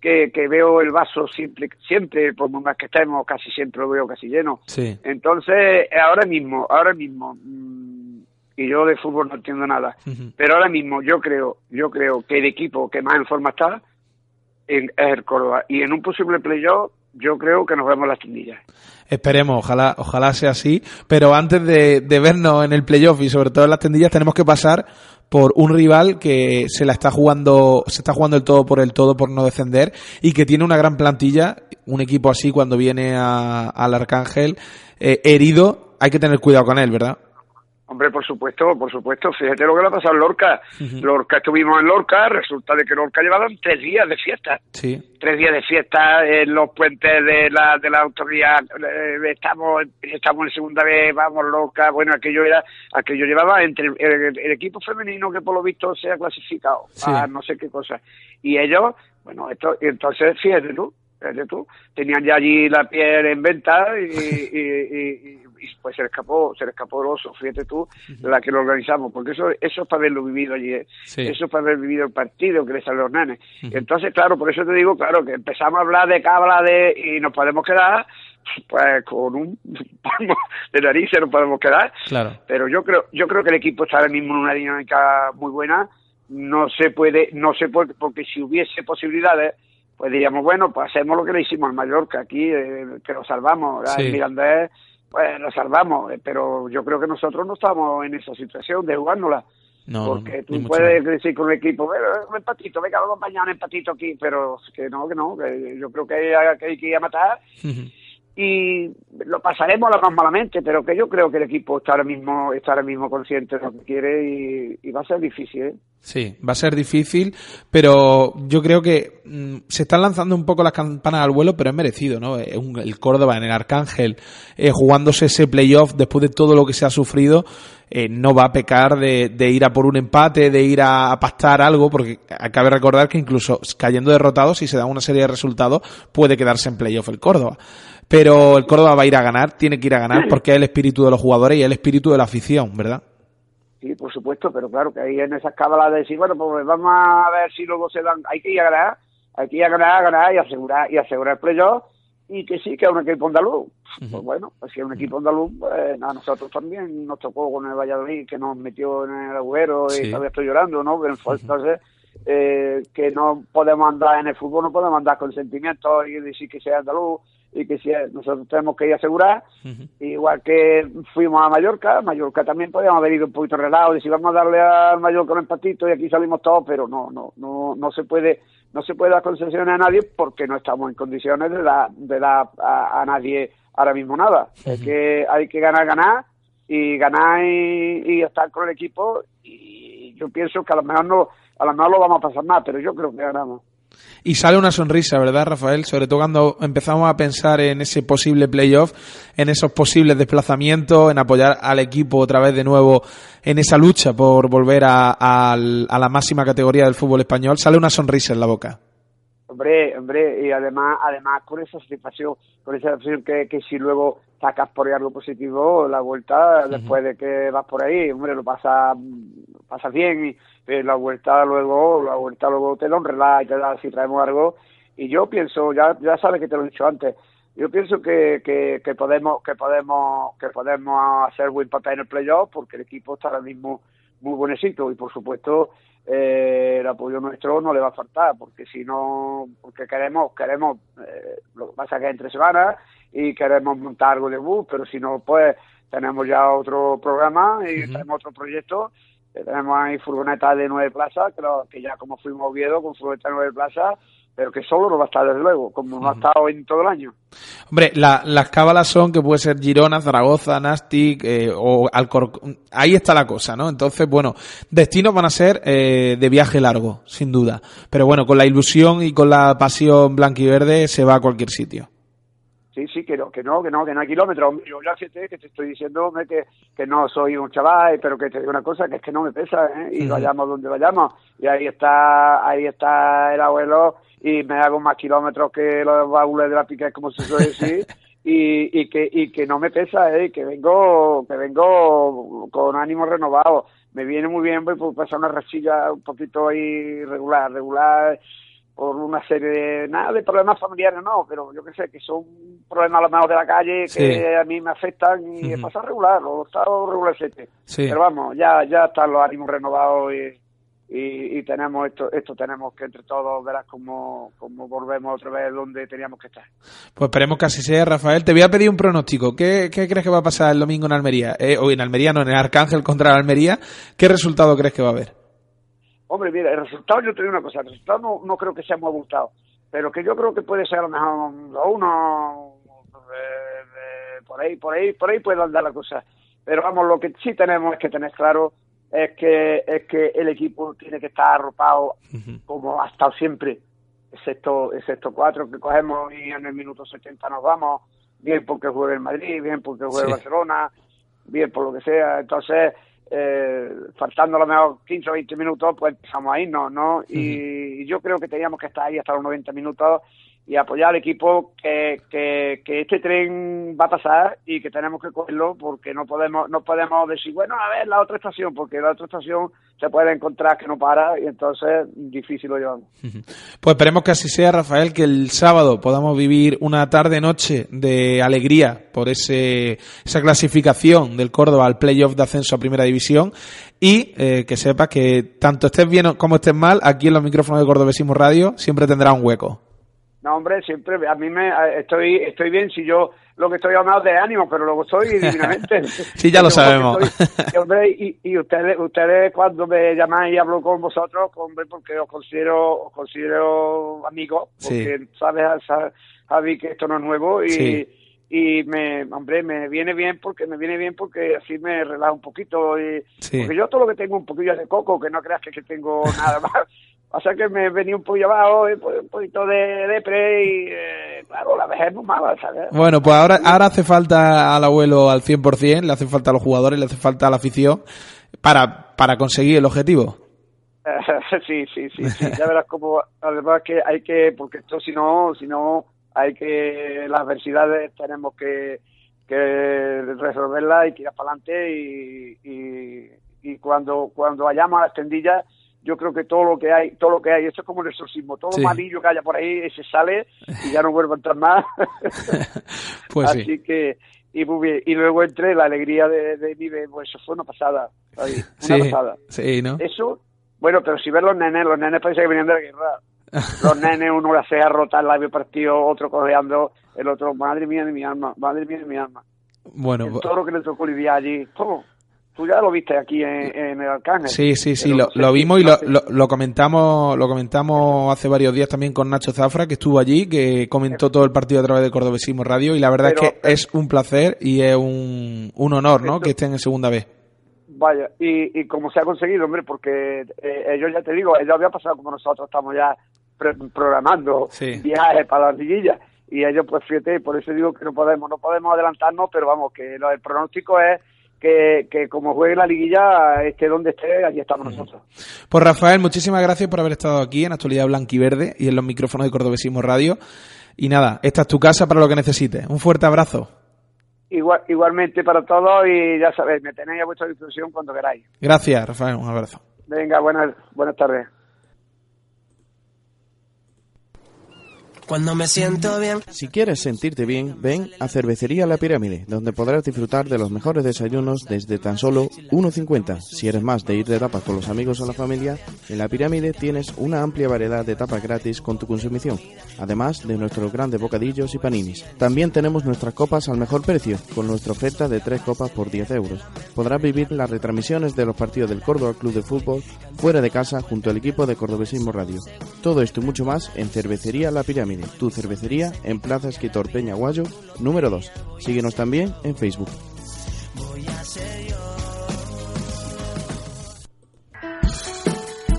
que, que veo el vaso siempre, siempre, por más que estemos, casi siempre lo veo casi lleno. Sí. Entonces, ahora mismo, ahora mismo, mm, y yo de fútbol no entiendo nada, pero ahora mismo yo creo, yo creo que el equipo que más en forma está en- es el Córdoba, y en un posible playoff, yo creo que nos vemos las tendillas. Esperemos, ojalá, ojalá sea así. Pero antes de, de vernos en el playoff y sobre todo en las tendillas, tenemos que pasar por un rival que se la está jugando, se está jugando el todo por el todo por no descender y que tiene una gran plantilla. Un equipo así cuando viene a- al Arcángel eh, herido, hay que tener cuidado con él, ¿verdad? Hombre, por supuesto, por supuesto. Fíjate lo que le ha pasado en Lorca. Lorca, estuvimos en Lorca, resulta de que Lorca llevaban tres días de fiesta. Sí. Tres días de fiesta en los puentes de la, de la autoridad. Eh, estamos, estamos en segunda vez, vamos Lorca. Bueno, aquello era, aquello llevaba entre el, el- el equipo femenino que por lo visto se ha clasificado Sí. a no sé qué cosa. Y ellos, bueno, esto, y entonces fíjate tú, fíjate tú, tenían ya allí la piel en venta y, y- y- y- y, pues se le escapó, se le escapó el oso, fíjate tú, la que lo organizamos, porque eso, eso es para haberlo vivido allí, ¿eh? Sí. eso es para haber vivido el partido que le salen los nenes. Entonces, claro, por eso te digo, claro, que empezamos a hablar de cabla de y nos podemos quedar pues con un palmo de narices nos podemos quedar Claro. pero yo creo yo creo que el equipo está ahora mismo en una dinámica muy buena no se puede no se puede porque si hubiese posibilidades pues diríamos bueno pues hacemos lo que le hicimos al Mallorca aquí eh, que lo salvamos Sí. al Mirandés pues lo salvamos eh, pero yo creo que nosotros no estamos en esa situación de jugárnosla No, porque tú puedes decir con el equipo "Bueno, un empatito venga vamos mañana un empatito aquí pero que no que no que yo creo que hay, que hay que ir a matar y lo pasaremos lo más malamente, pero que yo creo que el equipo está ahora mismo, está ahora mismo consciente de lo que quiere y, y va a ser difícil, ¿eh? Sí, va a ser difícil, pero yo creo que mm, se están lanzando un poco las campanas al vuelo, pero es merecido, ¿no? El Córdoba en el Arcángel, eh, jugándose ese playoff después de todo lo que se ha sufrido, eh, no va a pecar de, de ir a por un empate, de ir a, a pactar algo, porque cabe recordar que incluso cayendo derrotado, si se da una serie de resultados, puede quedarse en playoff el Córdoba. Pero el Córdoba va a ir a ganar, tiene que ir a ganar, porque es el espíritu de los jugadores y es el espíritu de la afición, ¿verdad? Sí, por supuesto, pero claro que ahí en esas cábalas de decir, bueno, pues vamos a ver si luego se dan, hay que ir a ganar, hay que ir a ganar, a ganar y asegurar, y asegurar el playoff y que sí, que es un equipo andaluz. Pues bueno, pues si es un equipo andaluz, pues a nosotros también nos tocó con el Valladolid, que nos metió en el agujero Sí. y todavía estoy llorando, ¿no? Pero entonces, eh, que no podemos andar en el fútbol, no podemos andar con sentimientos y decir que sea andaluz y que si nosotros tenemos que ir a asegurar, igual que fuimos a Mallorca, Mallorca también podíamos haber ido un poquito relajados y si vamos a darle al Mallorca un empatito y aquí salimos todos, pero no, no, no, no se puede, no se puede dar concesiones a nadie porque no estamos en condiciones de dar, de dar a, a nadie ahora mismo nada. Es que hay que ganar, ganar y ganar y, y estar con el equipo y yo pienso que a lo mejor no, a lo mejor lo vamos a pasar mal, pero yo creo que ganamos. Y sale una sonrisa, ¿verdad, Rafael? Sobre todo cuando empezamos a pensar en ese posible playoff, en esos posibles desplazamientos, en apoyar al equipo otra vez de nuevo en esa lucha por volver a, a- a la máxima categoría del fútbol español. Sale una sonrisa en la boca. Hombre, hombre, y además, además con esa satisfacción, con esa satisfacción que, que si luego sacas por ahí algo positivo, la vuelta, después de que vas por ahí, hombre, lo pasas lo pasas bien y eh, la vuelta luego, la vuelta luego te da un relax y te da si traemos algo. Y yo pienso, ya, ya sabes que te lo he dicho antes, yo pienso que, que, que podemos, que podemos, que podemos hacer buen papel en el playoff porque el equipo está ahora mismo muy buenecito y por supuesto eh, el apoyo nuestro no le va a faltar porque si no porque queremos queremos eh, lo que pasa es que es entre semanas y queremos montar algo de bus pero si no pues tenemos ya otro programa y tenemos otro proyecto tenemos ahí furgonetas de nueve plazas que, lo- que ya como fuimos a Oviedo con furgoneta de nueve plazas pero que solo no va a estar desde luego como no ha estado en todo el año Hombre, la- las cábalas son que puede ser Girona, Zaragoza, Nastic eh, o Alcorcón. Ahí está la cosa, ¿no? Entonces, bueno, destinos van a ser eh, de viaje largo, sin duda. Pero bueno, con la ilusión y con la pasión blanquiverde se va a cualquier sitio. Sí, sí, que no, que no, que no, que no hay kilómetros. Yo ya fíjate que te estoy diciendo que, que no soy un chaval, pero que te digo una cosa, que es que no me pesa, ¿eh? Y vayamos donde vayamos. Y ahí está, ahí está el abuelo y me hago más kilómetros que los baúles de la pica, como se suele decir. Y, y que y que no me pesa eh, que vengo que vengo con ánimo renovado me viene muy bien voy por pasar una rachilla un poquito ahí regular regular por una serie de nada de problemas familiares no pero yo que sé que son problemas a lo mejor de la calle que Sí. a mí me afectan y Ujú. pasa regular o estado regular Sí. pero vamos ya ya están los ánimos renovados y y, y tenemos esto esto tenemos que entre todos verás cómo, cómo volvemos otra vez donde teníamos que estar Pues esperemos que así sea, Rafael. Te voy a pedir un pronóstico. ¿Qué, qué crees que va a pasar el domingo en Almería? Eh, o en Almería, no, en el Arcángel contra Almería. ¿Qué resultado crees que va a haber? Hombre, mira, el resultado, yo te digo una cosa, el resultado no, no creo que sea muy abultado, pero que yo creo que puede ser a lo mejor uno, eh, eh, por ahí, por ahí, por ahí puede andar la cosa. Pero vamos, lo que sí tenemos es que tener claro es que es que el equipo tiene que estar arropado como ha estado siempre, excepto, excepto cuatro que cogemos y en el minuto 70 nos vamos, bien porque juegue el Madrid, bien porque juegue el Sí. Barcelona, bien por lo que sea. Entonces, eh, faltando a lo mejor 15 o 20 minutos, pues empezamos a irnos, ¿no? Y, y yo creo que teníamos que estar ahí hasta los 90 minutos y apoyar al equipo que, que, que este tren va a pasar y que tenemos que cogerlo porque no podemos no podemos decir, bueno, a ver la otra estación, porque la otra estación se puede encontrar que no para y entonces difícil lo llevamos. Pues esperemos que así sea, Rafael, que el sábado podamos vivir una tarde-noche de alegría por ese, esa clasificación del Córdoba al playoff de ascenso a Primera División y eh, que sepas que tanto estés bien como estés mal, aquí en los micrófonos de Cordobesismo Radio siempre tendrá un hueco. No, hombre, siempre, a mí me, estoy, estoy bien si yo lo que estoy hablando de ánimo, pero luego estoy divinamente. Sí, ya lo sabemos. estoy- y, hombre, y, y ustedes, ustedes cuando me llamáis y hablo con vosotros, hombre, porque os considero, os considero amigos, Sí. porque sabes, sa- Javi, que esto no es nuevo y, Sí. y me, hombre, me viene bien porque me viene bien porque así me relaja un poquito y Sí. porque yo todo lo que tengo un poquillo de coco, que no creas que, que tengo nada más. O sea que me venía un poquillo abajo, y, pues, un poquito de depre y, eh, claro, la vejez es muy mala, ¿sabes? Bueno, pues ahora, ahora hace falta al abuelo al 100%, le hace falta a los jugadores, le hace falta a la afición para, para conseguir el objetivo. sí, sí, sí, sí, ya verás cómo, además que hay que, porque esto si no, si no, hay que, las adversidades tenemos que, que resolverlas y tirar para adelante y, y, y cuando, cuando vayamos a las tendillas, yo creo que todo lo que hay, todo lo que hay, esto es como el exorcismo, todo Sí. malillo que haya por ahí se sale y ya no vuelve a entrar más. Pues sí. Así que, y muy bien. Y luego entré la alegría de, de mi bebé, pues eso fue una pasada, una Sí, pasada. sí, ¿no? Eso, bueno, pero si ves los nenes, los nenes parece que venían de la guerra. Los nenes, uno le hacía rotar el labio partido, otro cojeando, el otro, madre mía de mi alma, madre mía de mi alma. Bueno, El toro que le tocó lidiar allí, ¿cómo? Tú ya lo viste aquí en, en el Arcángel. Sí, sí, sí, lo, lo vimos y lo, lo- lo comentamos lo comentamos hace varios días también con Nacho Zafra, que estuvo allí, que comentó todo el partido a través de Cordobesismo Radio y la verdad Pero- es que es un placer y es un, un honor, ¿no? Que estén en segunda vez. Vaya, y, y como se ha conseguido, hombre, porque eh, ellos ya te digo, ellos habían pasado como nosotros estamos ya pre- programando Sí. viajes para las liguillas y ellos pues fíjate, por eso digo que no podemos, no podemos adelantarnos, pero vamos, que lo, el pronóstico es que, que como juegue la liguilla, esté donde esté, allí estamos nosotros. Pues Rafael, muchísimas gracias por haber estado aquí en Actualidad Blanquiverde y en los micrófonos de Cordobesismo Radio. Y nada, esta es tu casa para lo que necesites. Un fuerte abrazo. Igual, igualmente para todos y ya sabéis, me tenéis a vuestra disposición cuando queráis. Gracias, Rafael. Un abrazo. Venga, buenas, buenas tardes. Cuando me siento bien. Si quieres sentirte bien, ven a Cervecería La Pirámide, donde podrás disfrutar de los mejores desayunos desde tan solo 1,50. Si eres más de ir de tapas con los amigos o la familia, en La Pirámide tienes una amplia variedad de tapas gratis con tu consumición, además de nuestros grandes bocadillos y paninis. También tenemos nuestras copas al mejor precio, con nuestra oferta de 3 copas por 10 euros. Podrás vivir las retransmisiones de los partidos del Córdoba Club de Fútbol fuera de casa junto al equipo de Cordobesismo Radio. Todo esto y mucho más en Cervecería La Pirámide, tu cervecería en Plaza Escritor Peña Guayo, número 2. Síguenos también en Facebook.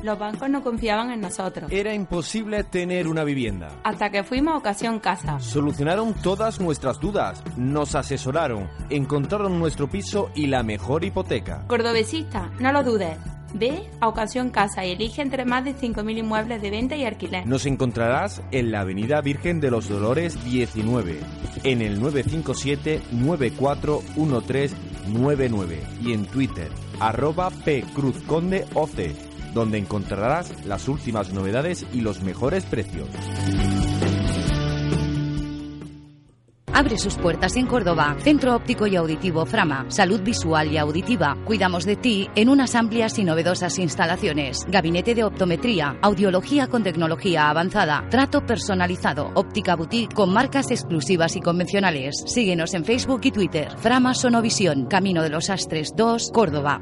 Los bancos no confiaban en nosotros. Era imposible tener una vivienda. Hasta que fuimos a Ocasión Casa. Solucionaron todas nuestras dudas, nos asesoraron, encontraron nuestro piso y la mejor hipoteca. Cordobesista, no lo dudes. Ve a Ocasión Casa y elige entre más de 5.000 inmuebles de venta y alquiler. Nos encontrarás en la Avenida Virgen de los Dolores 19, en el 957-941399 y en Twitter, arroba pcruzcondeoc, donde encontrarás las últimas novedades y los mejores precios. Abre sus puertas en Córdoba. Centro Óptico y Auditivo Frama. Salud visual y auditiva. Cuidamos de ti en unas amplias y novedosas instalaciones. Gabinete de optometría. Audiología con tecnología avanzada. Trato personalizado. Óptica boutique con marcas exclusivas y convencionales. Síguenos en Facebook y Twitter. Frama Sonovisión. Camino de los Astres 2, Córdoba.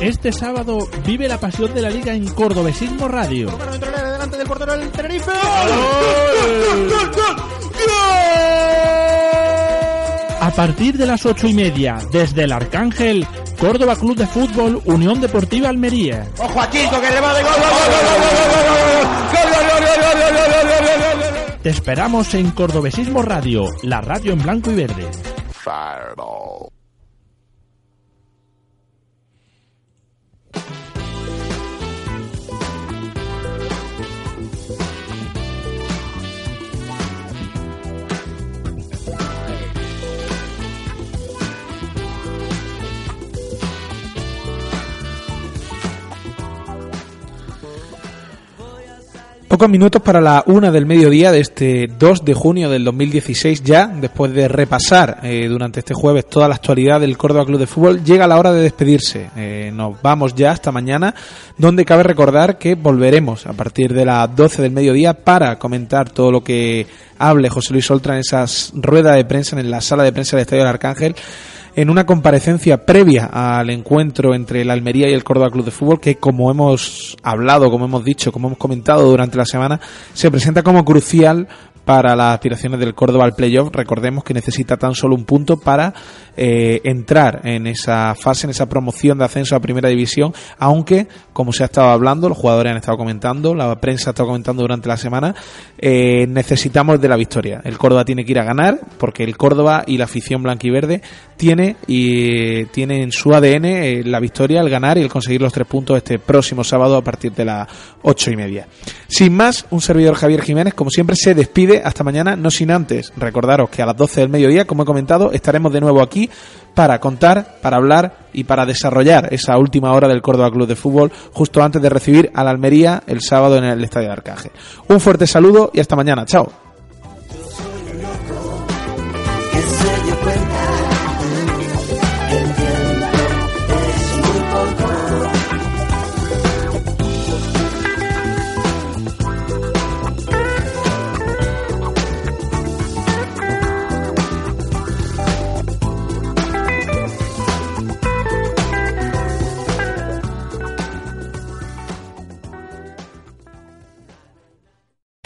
Este sábado vive la pasión de la liga en Cordobesismo Radio. A partir de las ocho y media, desde el Arcángel, Córdoba Club de Fútbol, Unión Deportiva Almería. ¡Ojo a Te esperamos en Cordobesismo Radio, la radio en blanco y verde. Pocos minutos para la una del mediodía de este 2 de junio del 2016 ya, después de repasar eh, durante este jueves toda la actualidad del Córdoba Club de Fútbol, llega la hora de despedirse. Eh, nos vamos ya hasta mañana, donde cabe recordar que volveremos a partir de las 12 del mediodía para comentar todo lo que hable José Luis Oltra en esas ruedas de prensa, en la sala de prensa del Estadio del Arcángel, en una comparecencia previa al encuentro entre el Almería y el Córdoba Club de Fútbol, que como hemos hablado, como hemos dicho, como hemos comentado durante la semana, se presenta como crucial para las aspiraciones del Córdoba al playoff. Recordemos que necesita tan solo un punto para eh, entrar en esa fase, en esa promoción de ascenso a Primera División, aunque, como se ha estado hablando, los jugadores han estado comentando, la prensa ha estado comentando durante la semana, eh, necesitamos de la victoria. El Córdoba tiene que ir a ganar, porque el Córdoba y la afición blanquiverde tiene y tiene en su ADN eh, la victoria, el ganar y el conseguir los tres puntos este próximo sábado a partir de las ocho y media. Sin más, un servidor Javier Jiménez, como siempre, se despide hasta mañana, no sin antes recordaros que a las 12 del mediodía, como he comentado, estaremos de nuevo aquí para contar, para hablar y para desarrollar esa última hora del Córdoba Club de Fútbol justo antes de recibir al Almería el sábado en el Estadio de Arcángel. Un fuerte saludo y hasta mañana. Chao.